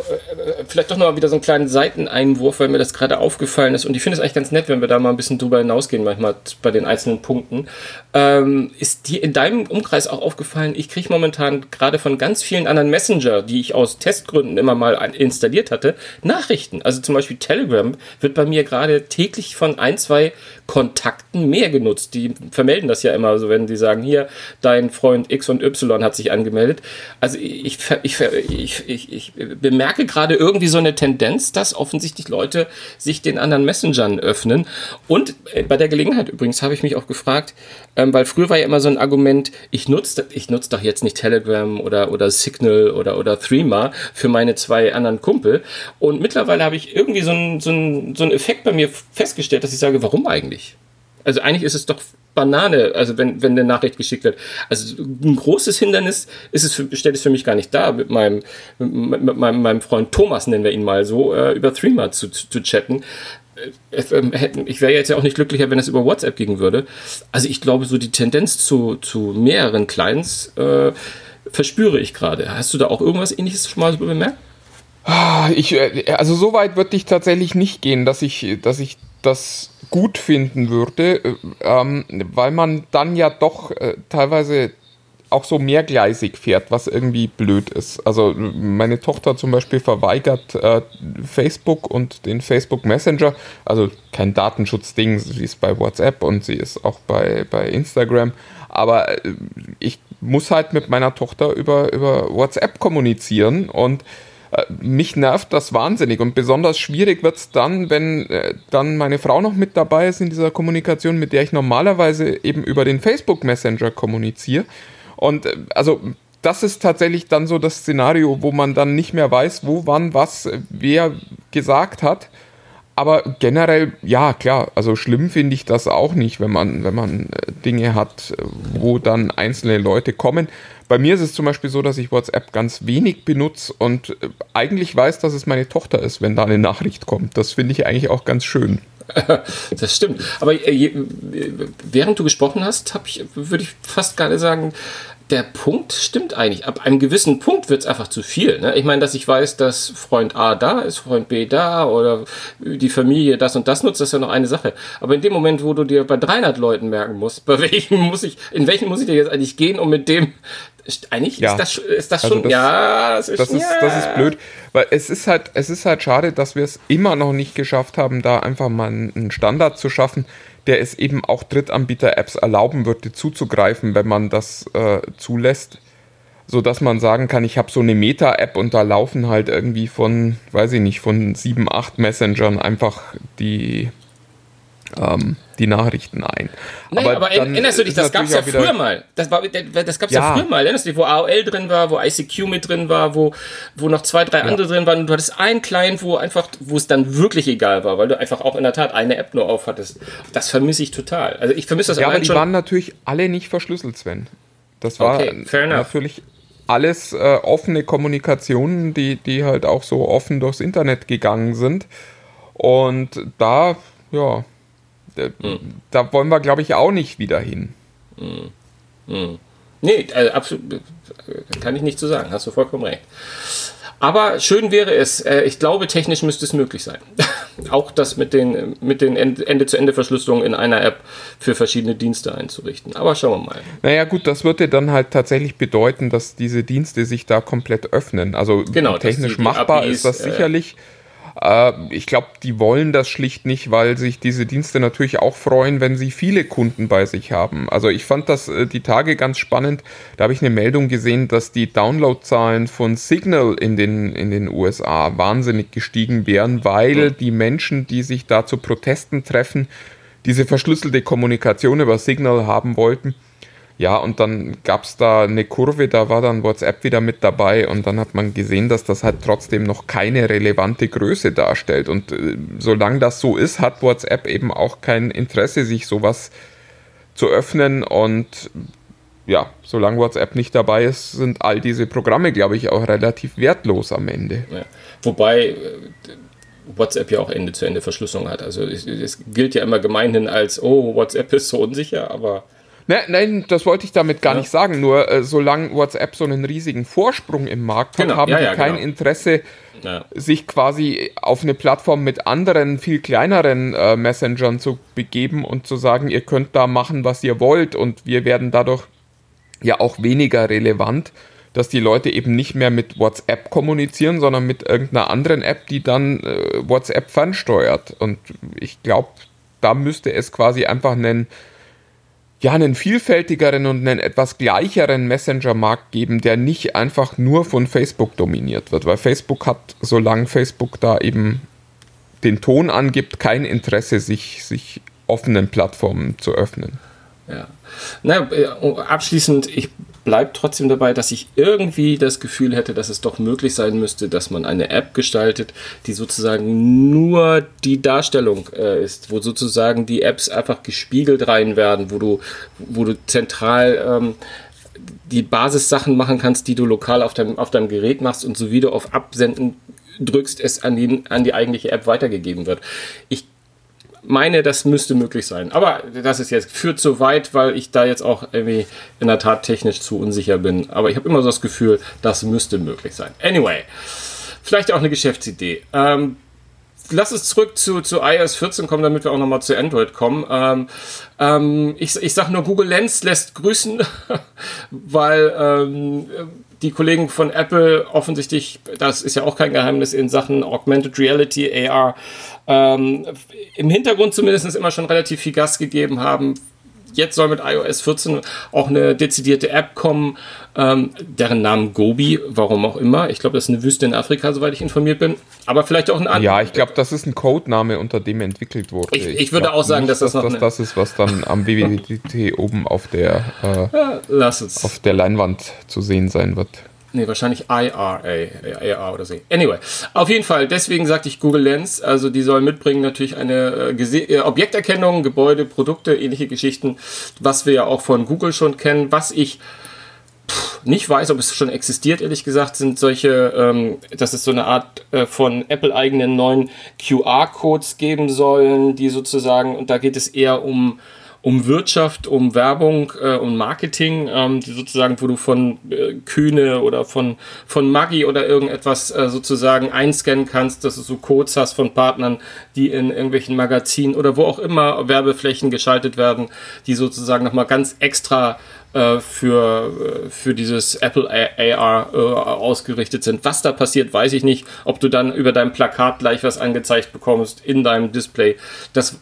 vielleicht doch noch wieder so ein kleinen Seiteneinwurf, weil mir das gerade aufgefallen ist. Und ich finde es eigentlich ganz nett, wenn wir da mal ein bisschen drüber hinausgehen, manchmal bei den einzelnen Punkten. Ähm, ist dir in deinem Umkreis auch aufgefallen, ich kriege momentan gerade von ganz vielen anderen Messenger, die ich aus Testgründen immer mal installiert hatte, Nachrichten. Also zum Beispiel Telegram wird bei mir gerade täglich von ein, zwei Kontakten mehr genutzt. Die vermelden das ja immer so, wenn die sagen, hier, dein Freund X und Y hat sich angemeldet. Also ich, ver- ich, ver- ich, ich, bemerke gerade irgendwie so eine Tendenz, dass offensichtlich Leute sich den anderen Messengern öffnen. Und äh, bei der Gelegenheit übrigens habe ich mich auch gefragt, ähm, weil früher war ja immer so ein Argument, ich nutze ich nutze doch jetzt nicht Telegram oder, oder Signal oder, oder Threema für meine zwei anderen Kumpel. Und mittlerweile habe ich irgendwie so einen so so einen Effekt bei mir festgestellt, dass ich sage, warum eigentlich? Also eigentlich ist es doch Banane, also wenn, wenn eine Nachricht geschickt wird. Also ein großes Hindernis ist es für, stellt es für mich gar nicht dar, mit meinem, mit, mit meinem, meinem Freund Thomas, nennen wir ihn mal so, äh, über Threema zu, zu, zu chatten. Äh, ähm, Ich wäre jetzt ja auch nicht glücklicher, wenn es über WhatsApp gehen würde. Also ich glaube, so die Tendenz zu, zu mehreren Clients äh, verspüre ich gerade. Hast du da auch irgendwas ähnliches schon mal bemerkt? Ich, äh, also so weit würde ich tatsächlich nicht gehen, dass ich, dass ich das gut finden würde, äh, ähm, weil man dann ja doch äh, teilweise auch so mehrgleisig fährt, was irgendwie blöd ist. Also meine Tochter zum Beispiel verweigert äh, Facebook und den Facebook Messenger, also kein Datenschutzding, sie ist bei WhatsApp und sie ist auch bei, bei Instagram, aber äh, ich muss halt mit meiner Tochter über, über WhatsApp kommunizieren und mich nervt das wahnsinnig und besonders schwierig wird es dann, wenn äh, dann meine Frau noch mit dabei ist in dieser Kommunikation, mit der ich normalerweise eben über den Facebook Messenger kommuniziere. Und äh, also das ist tatsächlich dann so das Szenario, wo man dann nicht mehr weiß, wo, wann, was, äh, wer gesagt hat. Aber generell, ja, klar, also schlimm finde ich das auch nicht, wenn man, wenn man äh, Dinge hat, äh, wo dann einzelne Leute kommen. Bei mir ist es zum Beispiel so, dass ich WhatsApp ganz wenig benutze und äh, eigentlich weiß, dass es meine Tochter ist, wenn da eine Nachricht kommt. Das finde ich eigentlich auch ganz schön. <laughs> Das stimmt. Aber äh, äh, während du gesprochen hast, ich, würde ich fast gerade sagen, der Punkt stimmt eigentlich. Ab einem gewissen Punkt wird es einfach zu viel. Ne? Ich meine, dass ich weiß, dass Freund A da ist, Freund B da oder die Familie das und das nutzt, das ist ja noch eine Sache. Aber in dem Moment, wo du dir bei 300 Leuten merken musst, bei welchen muss ich, in welchen muss ich dir jetzt eigentlich gehen, um mit dem eigentlich Ja. ist das, ist das Also schon, das- ja, das ist, Das ist, ja. das ist blöd, weil es ist halt, es ist halt schade, dass wir es immer noch nicht geschafft haben, da einfach mal einen Standard zu schaffen, der es eben auch Drittanbieter-Apps erlauben würde, zuzugreifen, wenn man das äh, zulässt. So dass man sagen kann, ich habe so eine Meta-App und da laufen halt irgendwie von, weiß ich nicht, von sieben, acht Messengern einfach die, ähm, die Nachrichten ein. Nein, aber, dann erinnerst du dich, das gab es ja früher mal. Das, war, das gab es ja. Ja. früher mal. Erinnerst du dich, wo AOL drin war, wo ICQ mit drin war, wo, wo noch zwei, drei andere drin waren. Und du hattest einen Client, wo einfach, wo es dann wirklich egal war, weil du einfach auch in der Tat eine App nur auf hattest. Das vermisse ich total. Also ich vermisse das Ja, aber die schon. waren natürlich alle nicht verschlüsselt, Sven. Das war Okay, natürlich alles äh, offene Kommunikationen, die, die halt auch so offen durchs Internet gegangen sind. Und da, ja, da, Hm. da wollen wir, glaube ich, auch nicht wieder hin. Nee, also absolut, kann ich nicht so sagen. Hast du vollkommen recht. Aber schön wäre es. Äh, Ich glaube, technisch müsste es möglich sein. <laughs> Auch das mit den, mit den End- Ende-zu-Ende-Verschlüsselungen in einer App für verschiedene Dienste einzurichten. Aber schauen wir mal. Naja, gut, das würde dann halt tatsächlich bedeuten, dass diese Dienste sich da komplett öffnen. Also Genau, technisch die- die machbar APIs, ist das äh, sicherlich. Äh, ich glaube, die wollen das schlicht nicht, weil sich diese Dienste natürlich auch freuen, wenn sie viele Kunden bei sich haben. Also ich fand das äh, die Tage ganz spannend. Da habe ich eine Meldung gesehen, dass die Downloadzahlen von Signal in den, in den USA wahnsinnig gestiegen wären, weil die Menschen, die sich da zu Protesten treffen, diese verschlüsselte Kommunikation über Signal haben wollten. Ja, und dann gab es da eine Kurve, da war dann WhatsApp wieder mit dabei und dann hat man gesehen, dass das halt trotzdem noch keine relevante Größe darstellt. Und äh, solange das so ist, hat WhatsApp eben auch kein Interesse, sich sowas zu öffnen und ja, solange WhatsApp nicht dabei ist, sind all diese Programme, glaube ich, auch relativ wertlos am Ende. Ja. Wobei äh, WhatsApp ja auch Ende-zu-Ende-Verschlüsselung hat. Also es, es, gilt ja immer gemeinhin als, oh, WhatsApp ist so unsicher, aber. Nein, nein, das wollte ich damit gar ja. nicht sagen. Nur äh, solange WhatsApp so einen riesigen Vorsprung im Markt hat, genau. haben ja, ja, die kein genau. Interesse, sich quasi auf eine Plattform mit anderen, viel kleineren äh, Messengern zu begeben und zu sagen, ihr könnt da machen, was ihr wollt und wir werden dadurch ja auch weniger relevant, dass die Leute eben nicht mehr mit WhatsApp kommunizieren, sondern mit irgendeiner anderen App, die dann äh, WhatsApp fernsteuert. Und ich glaube, da müsste es quasi einfach einen, ja, einen vielfältigeren und einen etwas gleicheren Messenger-Markt geben, der nicht einfach nur von Facebook dominiert wird, weil Facebook hat, solange Facebook da eben den Ton angibt, kein Interesse, sich, sich offenen Plattformen zu öffnen. Ja. Na, äh, abschließend, ich bleibe trotzdem dabei, dass ich irgendwie das Gefühl hätte, dass es doch möglich sein müsste, dass man eine App gestaltet, die sozusagen nur die Darstellung äh, ist, wo sozusagen die Apps einfach gespiegelt rein werden, wo du, wo du zentral ähm, die Basissachen machen kannst, die du lokal auf deinem, auf deinem Gerät machst und so wie du auf Absenden drückst, es an die, an die eigentliche App weitergegeben wird. Ich meine, das müsste möglich sein. Aber das ist jetzt führt zu weit, weil ich da jetzt auch irgendwie in der Tat technisch zu unsicher bin. Aber ich habe immer so das Gefühl, das müsste möglich sein. Anyway, vielleicht auch eine Geschäftsidee. Ähm, lass uns zurück zu, zu iOS 14 kommen, damit wir auch nochmal zu Android kommen. Ähm, ähm, ich, ich sage nur, Google Lens lässt grüßen, <laughs> weil ähm, die Kollegen von Apple offensichtlich, das ist ja auch kein Geheimnis in Sachen Augmented Reality, AR, ähm, im Hintergrund zumindest immer schon relativ viel Gas gegeben haben. Jetzt soll mit iOS 14 auch eine dezidierte App kommen, ähm, deren Namen Gobi, warum auch immer. Ich glaube, das ist eine Wüste in Afrika, soweit ich informiert bin. Aber vielleicht auch ein anderer. Ja, ich glaube, das ist ein Codename, unter dem entwickelt wurde. Ich, ich, ich würde auch sagen, nicht, dass das, dass das, das ist, was dann am WWDT oben auf der, äh, <laughs> ja, auf der Leinwand zu sehen sein wird. Nee, wahrscheinlich IRA, AR oder so. Anyway, auf jeden Fall, deswegen sagte ich Google Lens, also die soll mitbringen natürlich eine äh, äh, Objekterkennung, Gebäude, Produkte, ähnliche Geschichten, was wir ja auch von Google schon kennen. Was ich nicht weiß, ob es schon existiert, ehrlich gesagt, sind solche, ähm, dass es so eine Art äh, von Apple-eigenen neuen QR-Codes geben sollen, die sozusagen, und da geht es eher um um Wirtschaft, um Werbung, äh, um Marketing, ähm, die sozusagen, wo du von äh, Kühne oder von, von Maggi oder irgendetwas äh, sozusagen einscannen kannst, dass du so Codes hast von Partnern, die in irgendwelchen Magazinen oder wo auch immer Werbeflächen geschaltet werden, die sozusagen nochmal ganz extra äh, für, äh, für dieses Apple AR äh, ausgerichtet sind. Was da passiert, weiß ich nicht. Ob du dann über dein Plakat gleich was angezeigt bekommst in deinem Display, das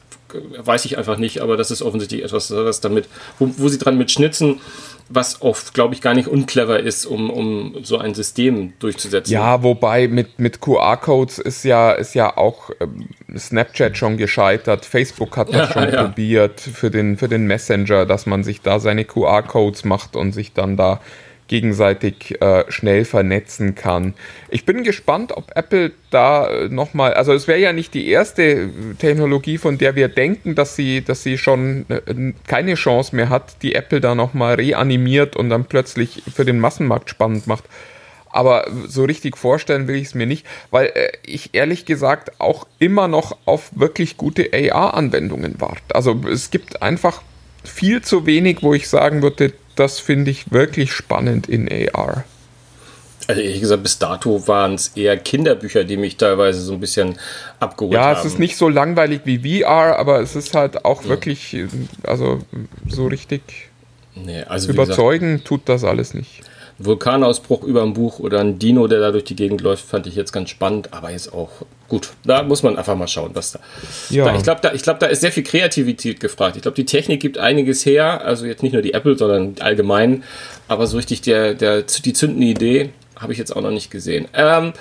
weiß ich einfach nicht, aber das ist offensichtlich etwas, was damit, wo, wo sie dran mit schnitzen, was oft, glaube ich, gar nicht unclever ist, um, um so ein System durchzusetzen. Ja, wobei mit, mit QR-Codes ist ja, ist ja auch ähm, Snapchat schon gescheitert. Facebook hat das ja, schon ja. probiert für den, für den Messenger, dass man sich da seine QR-Codes macht und sich dann da gegenseitig äh, schnell vernetzen kann. Ich bin gespannt, ob Apple da äh, nochmal, also es wäre ja nicht die erste Technologie, von der wir denken, dass sie, dass sie schon äh, keine Chance mehr hat, die Apple da nochmal reanimiert und dann plötzlich für den Massenmarkt spannend macht. Aber so richtig vorstellen will ich es mir nicht, weil äh, ich ehrlich gesagt auch immer noch auf wirklich gute AR-Anwendungen warte. Also es gibt einfach viel zu wenig, wo ich sagen würde, das finde ich wirklich spannend in AR. Also ehrlich gesagt, bis dato waren es eher Kinderbücher, die mich teilweise so ein bisschen abgeholt ja, haben. Ja, es ist nicht so langweilig wie VR, aber es ist halt auch ja. wirklich, also so richtig nee, also überzeugen gesagt, tut das alles nicht. Vulkanausbruch über ein Buch oder ein Dino, der da durch die Gegend läuft, fand ich jetzt ganz spannend, aber jetzt auch gut. Da muss man einfach mal schauen, was da. Ja. Da, ich glaube, da, glaub, da ist sehr viel Kreativität gefragt. Ich glaube, die Technik gibt einiges her, also jetzt nicht nur die Apple, sondern allgemein, aber so richtig der, der, die zündende Idee habe ich jetzt auch noch nicht gesehen. Ähm,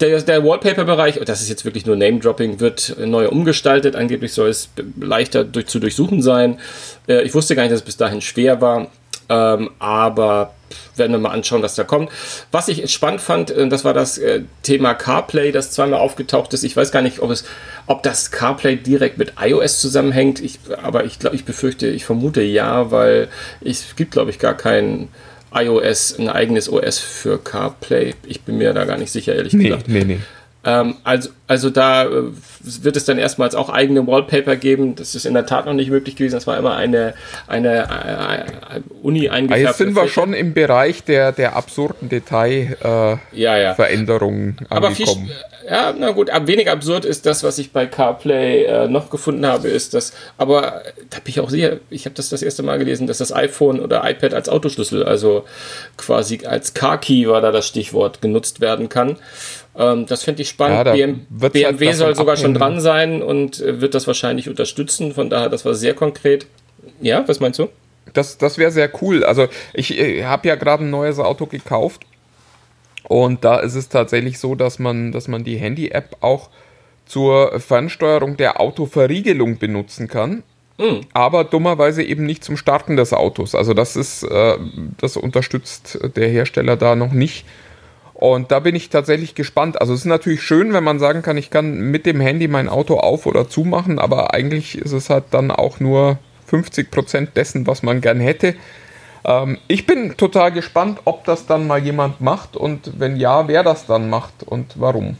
der, der Wallpaper-Bereich, das ist jetzt wirklich nur Name-Dropping, wird neu umgestaltet. Angeblich soll es leichter durch, zu durchsuchen sein. Äh, ich wusste gar nicht, dass es bis dahin schwer war. Ähm, aber werden wir mal anschauen, was da kommt. Was ich spannend fand, äh, das war das äh, Thema CarPlay, das zweimal aufgetaucht ist. Ich weiß gar nicht, ob es, ob das CarPlay direkt mit iOS zusammenhängt. Ich, aber ich glaube, ich befürchte, ich vermute ja, weil es gibt, glaube ich, gar kein iOS, ein eigenes OS für CarPlay. Ich bin mir da gar nicht sicher, ehrlich Nee, gesagt. nee, nee. Ähm, also, also da äh, wird es dann erstmals auch eigene Wallpaper geben. Das ist in der Tat noch nicht möglich gewesen. Das war immer eine, eine äh, äh, Uni Ah, eingefärbte Jetzt sind wir schon im Bereich der, der absurden Detailveränderungen Ja, ja. Aber viel, angekommen. ja, na gut, aber weniger absurd ist das, was ich bei CarPlay äh, noch gefunden habe, ist das, aber äh, da bin ich auch sicher, ich habe das das erste Mal gelesen, dass das iPhone oder iPad als Autoschlüssel, also quasi als Car-Key war da das Stichwort, genutzt werden kann. Ähm, das finde ich Ja, spannend. BM, wird's BMW halt soll sogar schon abhängen. dran sein und äh, wird das wahrscheinlich unterstützen, von daher, das war sehr konkret. Ja, was meinst du? Das, das wäre sehr cool. Also ich äh, habe ja gerade ein neues Auto gekauft und da ist es tatsächlich so, dass man, dass man die Handy-App auch zur Fernsteuerung der Autoverriegelung benutzen kann. Aber dummerweise eben nicht zum Starten des Autos. Also das ist, äh, das unterstützt der Hersteller da noch nicht. Und da bin ich tatsächlich gespannt. Also es ist natürlich schön, wenn man sagen kann, ich kann mit dem Handy mein Auto auf oder zumachen, aber eigentlich ist es halt dann auch nur 50% dessen, was man gern hätte. Ähm, ich bin total gespannt, ob das dann mal jemand macht und wenn ja, wer das dann macht und warum.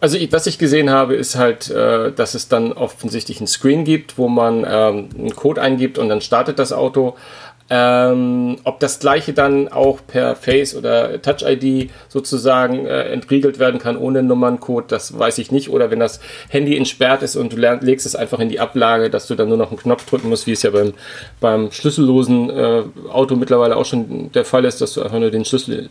Also was ich gesehen habe, ist halt, äh, dass es dann offensichtlich einen Screen gibt, wo man ähm, einen Code eingibt und dann startet das Auto. Ähm, ob das gleiche dann auch per Face oder Touch ID sozusagen äh, entriegelt werden kann ohne Nummerncode, das weiß ich nicht. Oder wenn das Handy entsperrt ist und du legst es einfach in die Ablage, dass du dann nur noch einen Knopf drücken musst, wie es ja beim, beim schlüssellosen äh, Auto mittlerweile auch schon der Fall ist, dass du einfach nur den Schlüssel,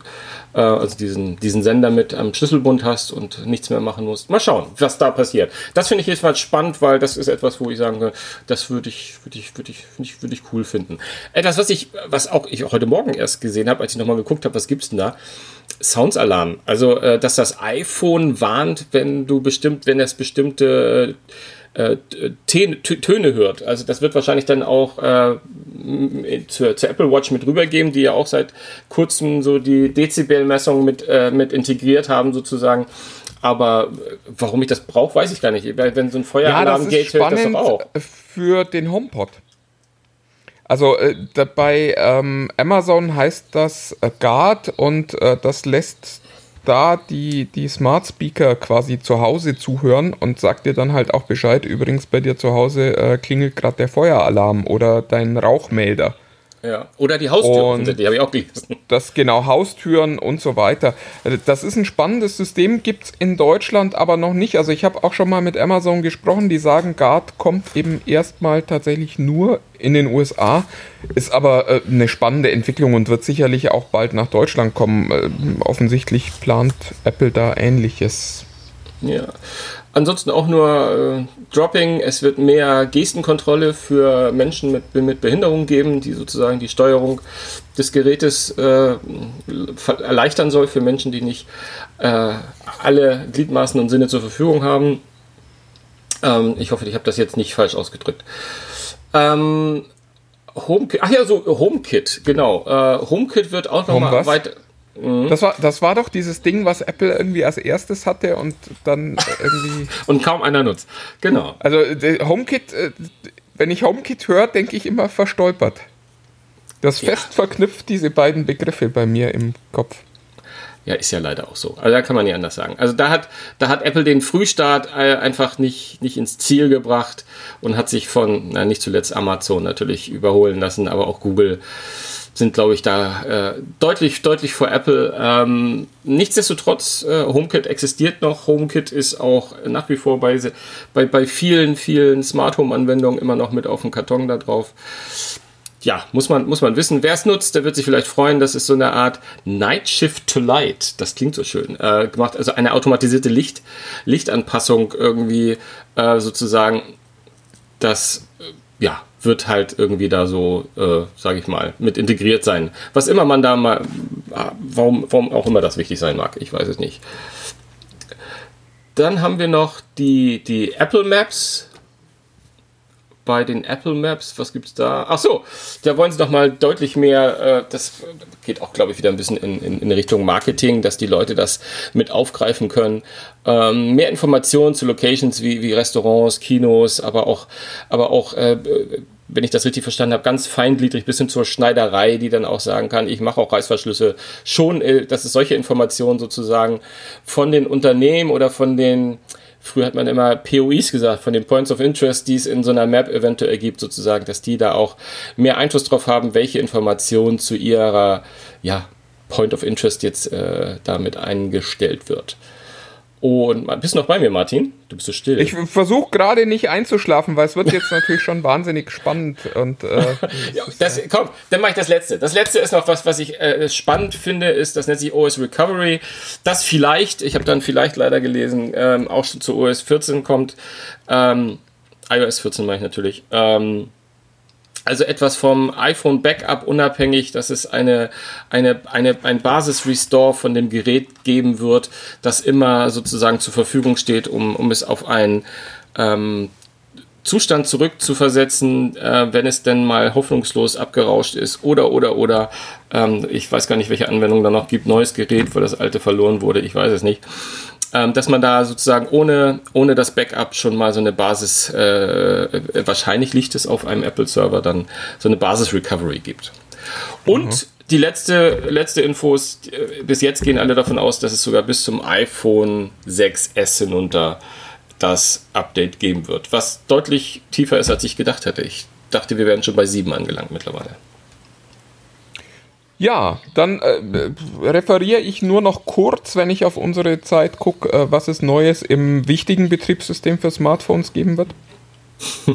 äh, also diesen, diesen Sender mit am Schlüsselbund hast und nichts mehr machen musst. Mal schauen, was da passiert. Das finde ich jedenfalls spannend, weil das ist etwas, wo ich sagen würde, das würde ich, würde ich, würde ich, würde ich, würde ich cool finden. Etwas, was ich, was auch ich heute Morgen erst gesehen habe, als ich nochmal geguckt habe, was gibt's denn da? Sounds Alarm. Also, äh, dass das iPhone warnt, wenn du bestimmt, wenn es bestimmte äh, Töne, Töne hört. Also das wird wahrscheinlich dann auch äh, zur, zur Apple Watch mit rübergeben, die ja auch seit kurzem so die Dezibelmessung mit, äh, mit integriert haben sozusagen. Aber äh, warum ich das brauche, weiß ich gar nicht. Wenn so ein Feueralarm geht, hört das doch auch. für den HomePod. Also äh, bei ähm, Amazon heißt das äh, Guard und äh, das lässt da die, die Smart Speaker quasi zu Hause zuhören und sagt dir dann halt auch Bescheid. Übrigens bei dir zu Hause äh, klingelt gerade der Feueralarm oder dein Rauchmelder. Ja. Oder die Haustür, Und- offensichtlich, habe ich auch gelesen. <laughs> Das genau Haustüren und so weiter. Äh, Das ist ein spannendes System, gibt es in Deutschland aber noch nicht. Also ich habe auch schon mal mit Amazon gesprochen, die sagen, Guard kommt eben erstmal tatsächlich nur in den USA, ist aber äh, eine spannende Entwicklung und wird sicherlich auch bald nach Deutschland kommen. Äh, offensichtlich plant Apple da ähnliches. Ja. Ansonsten auch nur äh, Dropping. Es wird mehr Gestenkontrolle für Menschen mit, mit Behinderung geben, die sozusagen die Steuerung des Gerätes äh, erleichtern soll für Menschen, die nicht äh, alle Gliedmaßen und Sinne zur Verfügung haben. Ähm, ich hoffe, ich habe das jetzt nicht falsch ausgedrückt. Ähm, HomeKit, ach ja, so HomeKit, genau. Äh, HomeKit wird auch Home nochmal was? Weiter. Das war, das war doch dieses Ding, was Apple irgendwie als erstes hatte und dann äh, irgendwie. <laughs> Und kaum einer nutzt. Genau. Also der HomeKit, äh, wenn ich HomeKit höre, denke ich immer verstolpert. Das Ja. fest verknüpft diese beiden Begriffe bei mir im Kopf. Ja, ist ja leider auch so. Also da kann man nicht anders sagen. Also da hat, da hat Apple den Frühstart äh, einfach nicht, nicht ins Ziel gebracht und hat sich von, na, nicht zuletzt Amazon natürlich überholen lassen, aber auch Google sind, glaube ich, da äh, deutlich, deutlich vor Apple. Ähm, nichtsdestotrotz, äh, HomeKit existiert noch. HomeKit ist auch nach wie vor bei, bei, bei vielen, vielen Smart Home Anwendungen immer noch mit auf dem Karton da drauf ja, muss man, muss man wissen. Wer es nutzt, der wird sich vielleicht freuen. Das ist so eine Art Night Shift to Light. Das klingt so schön. Äh, gemacht, also eine automatisierte Licht, Lichtanpassung irgendwie äh, sozusagen. Das, äh, ja, wird halt irgendwie da so, äh, sage ich mal, mit integriert sein. Was immer man da mal, ah, warum, warum auch immer das wichtig sein mag, ich weiß es nicht. Dann haben wir noch die, die Apple Maps bei den Apple Maps, was gibt's da? Ach so, da wollen sie doch mal deutlich mehr, äh, das geht auch, glaube ich, wieder ein bisschen in, in, in Richtung Marketing, dass die Leute das mit aufgreifen können. Ähm, mehr Informationen zu Locations wie, wie Restaurants, Kinos, aber auch, aber auch äh, wenn ich das richtig verstanden habe, ganz feingliedrig bis hin zur Schneiderei, die dann auch sagen kann, ich mache auch Reißverschlüsse. Schon, äh, dass es solche Informationen sozusagen von den Unternehmen oder von den Früher hat man immer POIs gesagt, von den Points of Interest, die es in so einer Map eventuell gibt, sozusagen, dass die da auch mehr Einfluss drauf haben, welche Informationen zu ihrer ja, Point of Interest jetzt äh, damit eingestellt wird. Und bist du noch bei mir, Martin? Du bist so still. Ich versuche gerade nicht einzuschlafen, weil es wird jetzt natürlich schon wahnsinnig spannend. Und, äh, <laughs> das, komm, dann mache ich das letzte. Das letzte ist noch was, was ich äh, spannend finde, ist, das nennt sich OS Recovery. Das vielleicht, ich habe dann vielleicht leider gelesen, ähm, auch schon zu OS 14 kommt. Ähm, iOS 14 meine ich natürlich. Ähm, also etwas vom iPhone Backup unabhängig, dass es eine, eine, eine, ein Basis-Restore von dem Gerät geben wird, das immer sozusagen zur Verfügung steht, um, um es auf einen ähm, Zustand zurückzuversetzen, äh, wenn es denn mal hoffnungslos abgerauscht ist oder oder oder ähm, ich weiß gar nicht, welche Anwendung da noch gibt, neues Gerät, weil das alte verloren wurde, ich weiß es nicht dass man da sozusagen ohne, ohne das Backup schon mal so eine Basis, äh, wahrscheinlich liegt es auf einem Apple-Server, dann so eine Basis-Recovery gibt. Und mhm. die letzte, letzte Infos, äh, bis jetzt gehen alle davon aus, dass es sogar bis zum iPhone 6S hinunter das Update geben wird, was deutlich tiefer ist, als ich gedacht hätte. Ich dachte, wir wären schon bei 7 angelangt mittlerweile. Ja, dann äh, referiere ich nur noch kurz, wenn ich auf unsere Zeit gucke, äh, was es Neues im wichtigen Betriebssystem für Smartphones geben wird. <laughs>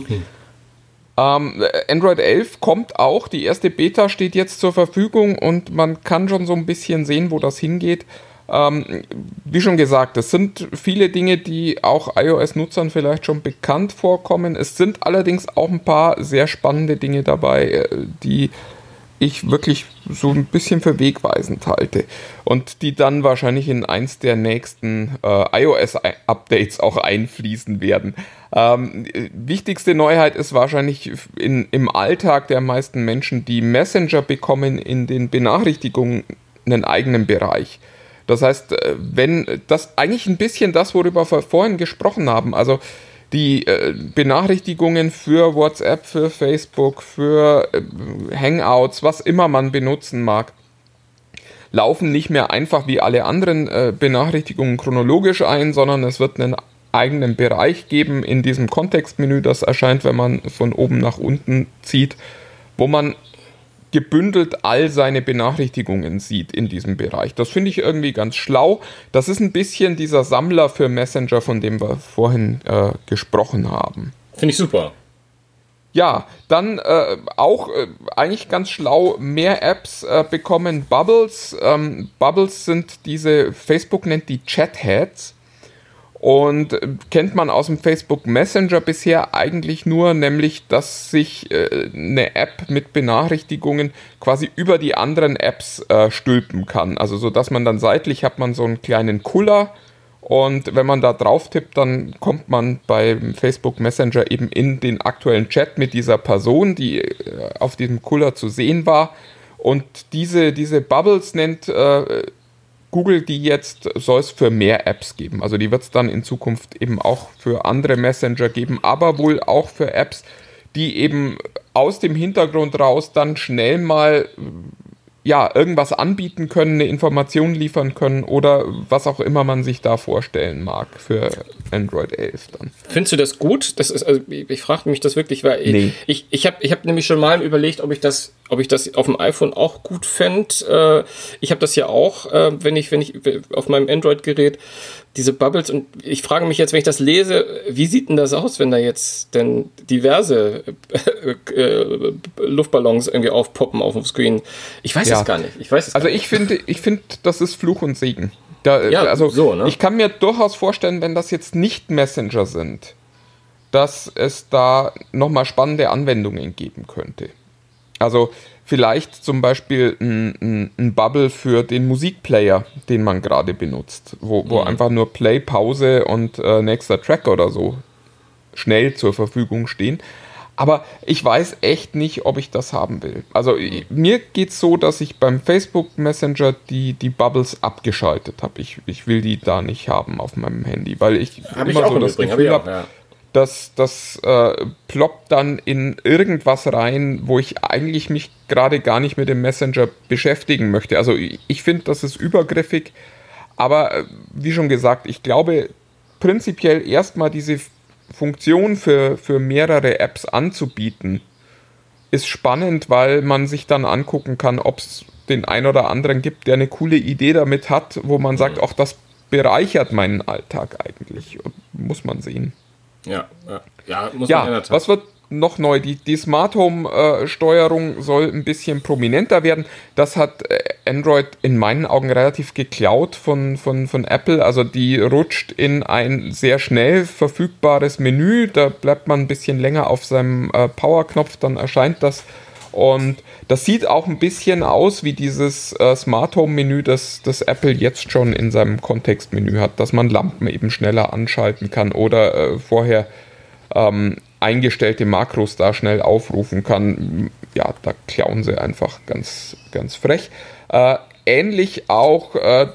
ähm, Android 11 kommt auch, die erste Beta steht jetzt zur Verfügung und man kann schon so ein bisschen sehen, wo das hingeht. Ähm, wie schon gesagt, es sind viele Dinge, die auch iOS-Nutzern vielleicht schon bekannt vorkommen. Es sind allerdings auch ein paar sehr spannende Dinge dabei, äh, die ich wirklich so ein bisschen für wegweisend halte und die dann wahrscheinlich in eins der nächsten äh, iOS-Updates auch einfließen werden. Ähm, wichtigste Neuheit ist wahrscheinlich in, im Alltag der meisten Menschen, die Messenger bekommen in den Benachrichtigungen einen eigenen Bereich. Das heißt, äh, wenn das eigentlich ein bisschen das, worüber wir vorhin gesprochen haben, also die äh, Benachrichtigungen für WhatsApp, für Facebook, für äh, Hangouts, was immer man benutzen mag, laufen nicht mehr einfach wie alle anderen äh, Benachrichtigungen chronologisch ein, sondern es wird einen eigenen Bereich geben in diesem Kontextmenü, das erscheint, wenn man von oben nach unten zieht, wo man gebündelt all seine Benachrichtigungen sieht in diesem Bereich. Das finde ich irgendwie ganz schlau. Das ist ein bisschen dieser Sammler für Messenger, von dem wir vorhin äh, gesprochen haben. Finde ich super. Ja, dann äh, auch äh, eigentlich ganz schlau, mehr Apps äh, bekommen Bubbles. Ähm, Bubbles sind diese, Facebook nennt die Chatheads. Und äh, kennt man aus dem Facebook Messenger bisher eigentlich nur, nämlich dass sich äh, eine App mit Benachrichtigungen quasi über die anderen Apps äh, stülpen kann. Also so dass man dann seitlich hat man so einen kleinen Kuller und wenn man da drauf tippt, dann kommt man beim Facebook Messenger eben in den aktuellen Chat mit dieser Person, die äh, auf diesem Kuller zu sehen war. Und diese, diese Bubbles nennt äh, Google die jetzt, soll es für mehr Apps geben. Also die wird es dann in Zukunft eben auch für andere Messenger geben, aber wohl auch für Apps, die eben aus dem Hintergrund raus dann schnell mal ja, irgendwas anbieten können, eine Information liefern können oder was auch immer man sich da vorstellen mag für Android 11 dann. Findest du das gut? Das ist, also ich, ich frage mich das wirklich, weil nee. ich, ich habe ich hab nämlich schon mal überlegt, ob ich das, ob ich das auf dem iPhone auch gut fände. Äh, ich habe das ja auch, äh, wenn ich, wenn ich auf meinem Android-Gerät diese Bubbles und ich frage mich jetzt, wenn ich das lese, wie sieht denn das aus, wenn da jetzt denn diverse äh, äh, Luftballons irgendwie aufpoppen auf dem Screen? Ich weiß ja. es gar nicht. Ich weiß es also ich finde, ich finde, das ist Fluch und Segen. Da, ja, also so, ne? ich kann mir durchaus vorstellen, wenn das jetzt nicht Messenger sind, dass es da nochmal spannende Anwendungen geben könnte. Also vielleicht zum Beispiel ein, ein, ein, Bubble für den Musikplayer, den man gerade benutzt, wo, wo mhm. einfach nur Play, Pause und äh, nächster Track oder so schnell zur Verfügung stehen. Aber ich weiß echt nicht, ob ich das haben will. Also mir geht es so, dass ich beim Facebook Messenger die, die Bubbles abgeschaltet habe. Ich, ich will die da nicht haben auf meinem Handy, weil ich Hab immer ich auch so das Gefühl habe, ja. Das, das äh, ploppt dann in irgendwas rein, wo ich eigentlich mich gerade gar nicht mit dem Messenger beschäftigen möchte. Also ich, finde, das ist übergriffig, aber äh, wie schon gesagt, ich glaube prinzipiell erstmal diese Funktion für, für mehrere Apps anzubieten, ist spannend, weil man sich dann angucken kann, ob es den ein oder anderen gibt, der eine coole Idee damit hat, wo man sagt, auch das bereichert meinen Alltag eigentlich. Muss man sehen. Ja, ja, ja muss man Ja, der Tat. was wird noch neu? Die, die Smart Home äh, Steuerung soll ein bisschen prominenter werden. Das hat äh, Android in meinen Augen relativ geklaut von, von, von Apple. Also die rutscht in ein sehr schnell verfügbares Menü. Da bleibt man ein bisschen länger auf seinem äh, Power-Knopf, dann erscheint das. Und das sieht auch ein bisschen aus wie dieses äh, Smart Home Menü, das, das Apple jetzt schon in seinem Kontextmenü hat, dass man Lampen eben schneller anschalten kann oder äh, vorher ähm, eingestellte Makros da schnell aufrufen kann. Ja, da klauen sie einfach ganz, ganz frech. Äh, ähnlich auch äh,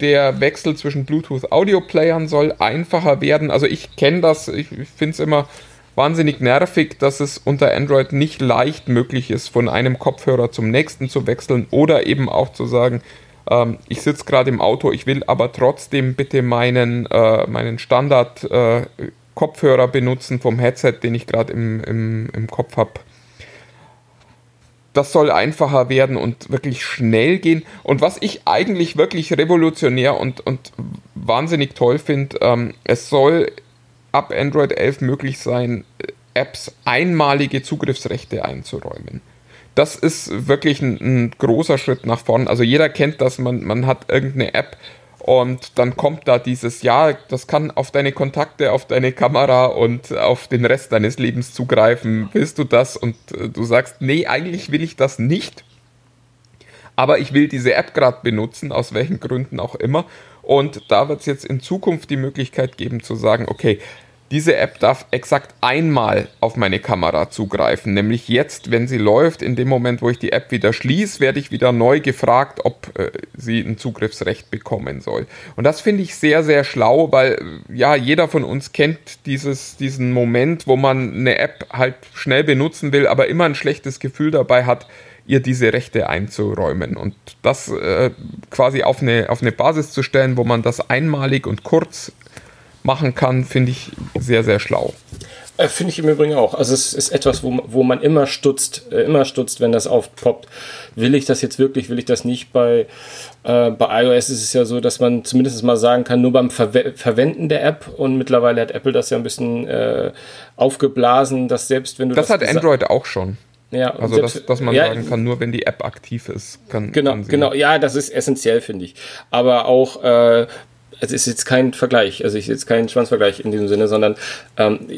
der Wechsel zwischen Bluetooth-Audio-Playern soll einfacher werden. Also ich kenne das, ich, ich finde es immer wahnsinnig nervig, dass es unter Android nicht leicht möglich ist, von einem Kopfhörer zum nächsten zu wechseln oder eben auch zu sagen, ähm, ich sitze gerade im Auto, ich will aber trotzdem bitte meinen, äh, meinen Standard äh, Kopfhörer benutzen vom Headset, den ich gerade im, im, im Kopf habe. Das soll einfacher werden und wirklich schnell gehen. Und was ich eigentlich wirklich revolutionär und, und wahnsinnig toll finde, ähm, es soll ab Android 11 möglich sein, Apps einmalige Zugriffsrechte einzuräumen. Das ist wirklich ein, ein großer Schritt nach vorn. Also jeder kennt das, man, man hat irgendeine App und dann kommt da dieses, ja, das kann auf deine Kontakte, auf deine Kamera und auf den Rest deines Lebens zugreifen. Willst du das? Und äh, du sagst, nee, eigentlich will ich das nicht. Aber ich will diese App gerade benutzen, aus welchen Gründen auch immer. Und da wird es jetzt in Zukunft die Möglichkeit geben zu sagen, okay, diese App darf exakt einmal auf meine Kamera zugreifen, nämlich jetzt, wenn sie läuft, in dem Moment, wo ich die App wieder schließe, werde ich wieder neu gefragt, ob äh, sie ein Zugriffsrecht bekommen soll. Und das finde ich sehr, sehr schlau, weil äh, ja, jeder von uns kennt dieses, diesen Moment, wo man eine App halt schnell benutzen will, aber immer ein schlechtes Gefühl dabei hat, ihr diese Rechte einzuräumen. Und das äh, quasi auf eine, auf eine Basis zu stellen, wo man das einmalig und kurz machen kann, finde ich sehr, sehr schlau. Äh, Finde ich im Übrigen auch. Also es ist etwas, wo, wo man immer stutzt, äh, immer stutzt, wenn das aufpoppt. Will ich das jetzt wirklich, will ich das nicht? Bei, äh, bei iOS ist es ja so, dass man zumindest mal sagen kann, nur beim Verwe Verwenden der App und mittlerweile hat Apple das ja ein bisschen äh, aufgeblasen, dass selbst wenn du Das, das, hat Android auch schon. ja, Also, selbst, dass, dass man ja, sagen kann, nur wenn die App aktiv ist, kann Genau, kann genau, ja, das ist essentiell, finde ich. Aber auch, äh, es ist jetzt kein Vergleich, also ich jetzt kein Schwanzvergleich in diesem Sinne, sondern ähm,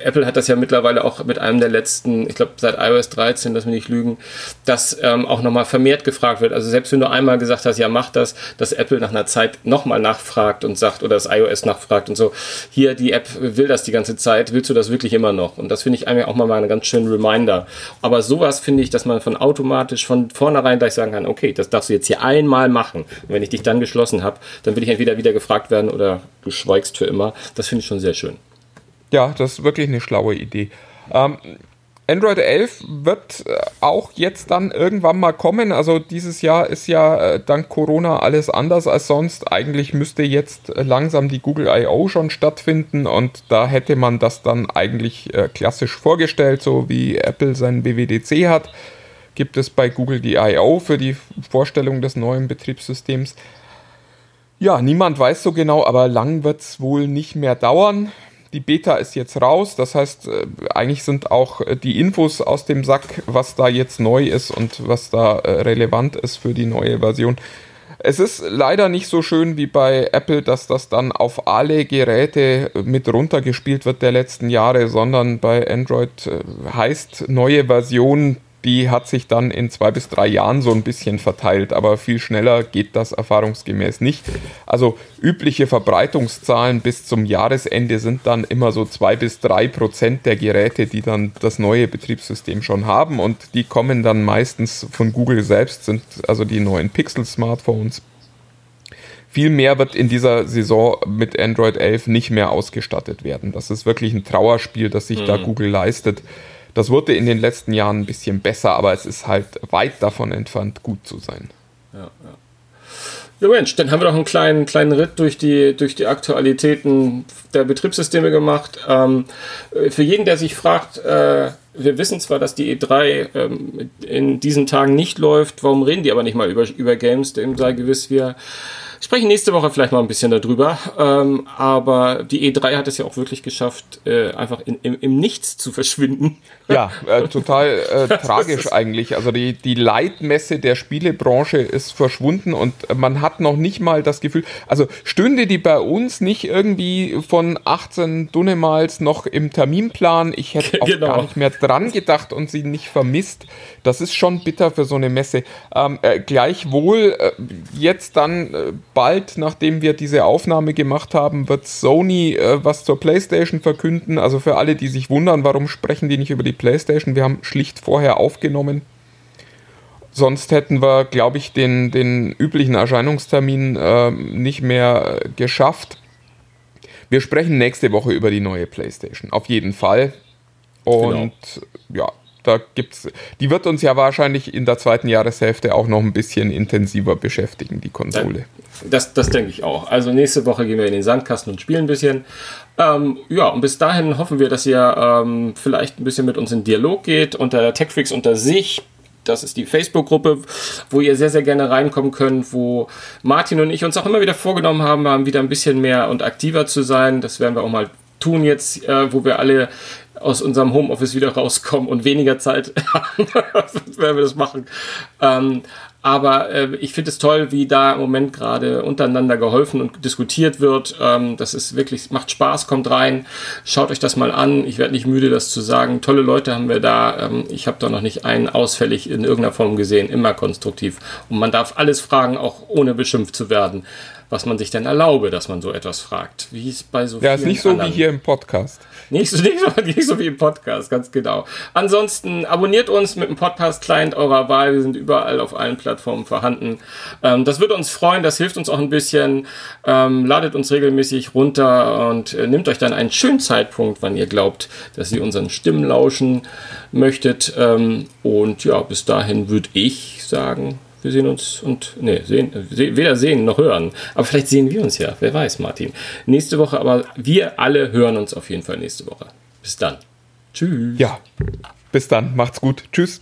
Apple hat das ja mittlerweile auch mit einem der letzten, ich glaube seit iOS 13, lass mich nicht lügen, dass ähm, auch nochmal vermehrt gefragt wird. Also selbst wenn du einmal gesagt hast, ja mach das, dass Apple nach einer Zeit nochmal nachfragt und sagt, oder das iOS nachfragt und so, hier die App will das die ganze Zeit, willst du das wirklich immer noch? Und das finde ich eigentlich auch mal einen ganz schönen Reminder. Aber sowas finde ich, dass man von automatisch von vornherein gleich sagen kann, okay, das darfst du jetzt hier einmal machen. Und wenn ich dich dann geschlossen habe, dann will ich entweder wieder gefragt werden oder du schweigst für immer. Das finde ich schon sehr schön. Ja, das ist wirklich eine schlaue Idee. Ähm, Android 11 wird äh, auch jetzt dann irgendwann mal kommen. Also dieses Jahr ist ja äh, dank Corona alles anders als sonst. Eigentlich müsste jetzt äh, langsam die Google I.O. schon stattfinden und da hätte man das dann eigentlich klassisch vorgestellt, so wie Apple sein WWDC hat. Gibt es bei Google die I.O. für die Vorstellung des neuen Betriebssystems. Ja, niemand weiß so genau, aber lang wird es wohl nicht mehr dauern. Die Beta ist jetzt raus, das heißt, äh, eigentlich sind auch äh, die Infos aus dem Sack, was da jetzt neu ist und was da äh, relevant ist für die neue Version. Es ist leider nicht so schön wie bei Apple, dass das dann auf alle Geräte mit runtergespielt wird der letzten Jahre, sondern bei Android heißt neue Version die hat sich dann in zwei bis drei Jahren so ein bisschen verteilt, aber viel schneller geht das erfahrungsgemäß nicht. Also übliche Verbreitungszahlen bis zum Jahresende sind dann immer so zwei bis drei Prozent der Geräte, die dann das neue Betriebssystem schon haben und die kommen dann meistens von Google selbst, sind also die neuen Pixel-Smartphones. Viel mehr wird in dieser Saison mit Android 11 nicht mehr ausgestattet werden. Das ist wirklich ein Trauerspiel, das sich mhm. da Google leistet. Das wurde in den letzten Jahren ein bisschen besser, aber es ist halt weit davon entfernt, gut zu sein. Ja, ja. Ja Mensch, dann haben wir doch einen kleinen, kleinen Ritt durch die, durch die Aktualitäten der Betriebssysteme gemacht. Ähm, für jeden, der sich fragt, äh, wir wissen zwar, dass die E3 ähm, in diesen Tagen nicht läuft, warum reden die aber nicht mal über, über Games? Dem sei gewiss, wir sprechen nächste Woche vielleicht mal ein bisschen darüber. Ähm, aber die E3 hat es ja auch wirklich geschafft, äh, einfach in, im, im, Nichts zu verschwinden. Ja, äh, total äh, <laughs> tragisch eigentlich. Also die, die Leitmesse der Spielebranche ist verschwunden und man hat noch nicht mal das Gefühl, also stünde die bei uns nicht irgendwie von 18 Dunnemals noch im Terminplan, ich hätte <laughs> auch genau. gar nicht mehr dran gedacht und sie nicht vermisst. Das ist schon bitter für so eine Messe. Ähm, äh, gleichwohl äh, jetzt dann äh, bald, nachdem wir diese Aufnahme gemacht haben, wird Sony äh, was zur PlayStation verkünden. Also für alle, die sich wundern, warum sprechen die nicht über die PlayStation? Wir haben schlicht vorher aufgenommen. Sonst hätten wir, glaube ich, den, den üblichen Erscheinungstermin äh, nicht mehr äh, geschafft. Wir sprechen nächste Woche über die neue PlayStation. Auf jeden Fall. Und genau. ja, da gibt's, die wird uns ja wahrscheinlich in der zweiten Jahreshälfte auch noch ein bisschen intensiver beschäftigen, die Konsole. Das, das denke ich auch. Also nächste Woche gehen wir in den Sandkasten und spielen ein bisschen. Ähm, ja, und bis dahin hoffen wir, dass ihr ähm, vielleicht ein bisschen mit uns in Dialog geht unter TechFreaks unter sich. Das ist die Facebook-Gruppe, wo ihr sehr, sehr gerne reinkommen könnt, wo Martin und ich uns auch immer wieder vorgenommen haben, wieder ein bisschen mehr und aktiver zu sein. Das werden wir auch mal tun jetzt, äh, wo wir alle aus unserem Homeoffice wieder rauskommen und weniger Zeit haben, <laughs> werden wir das machen. Ähm, aber äh, ich finde es toll, wie da im Moment gerade untereinander geholfen und diskutiert wird. Ähm, das ist wirklich, macht Spaß, kommt rein, schaut euch das mal an. Ich werde nicht müde, das zu sagen. Tolle Leute haben wir da. Ähm, ich habe da noch nicht einen ausfällig in irgendeiner Form gesehen, immer konstruktiv. Und man darf alles fragen, auch ohne beschimpft zu werden was man sich denn erlaube, dass man so etwas fragt. Wie es bei so Ja, ist nicht so anderen. wie hier im Podcast. Nicht so, <laughs> nicht, so, nicht so wie im Podcast, ganz genau. Ansonsten abonniert uns mit dem Podcast-Client eurer Wahl. Wir sind überall auf allen Plattformen vorhanden. Ähm, das würde uns freuen, das hilft uns auch ein bisschen. Ähm, ladet uns regelmäßig runter und äh, nehmt euch dann einen schönen Zeitpunkt, wann ihr glaubt, dass ihr unseren Stimmen lauschen möchtet. Ähm, und ja, bis dahin würde ich sagen, wir sehen uns und, nee, sehen, weder sehen noch hören. Aber vielleicht sehen wir uns ja. Wer weiß, Martin. Nächste Woche, aber wir alle hören uns auf jeden Fall nächste Woche. Bis dann. Tschüss. Ja, bis dann. Macht's gut. Tschüss.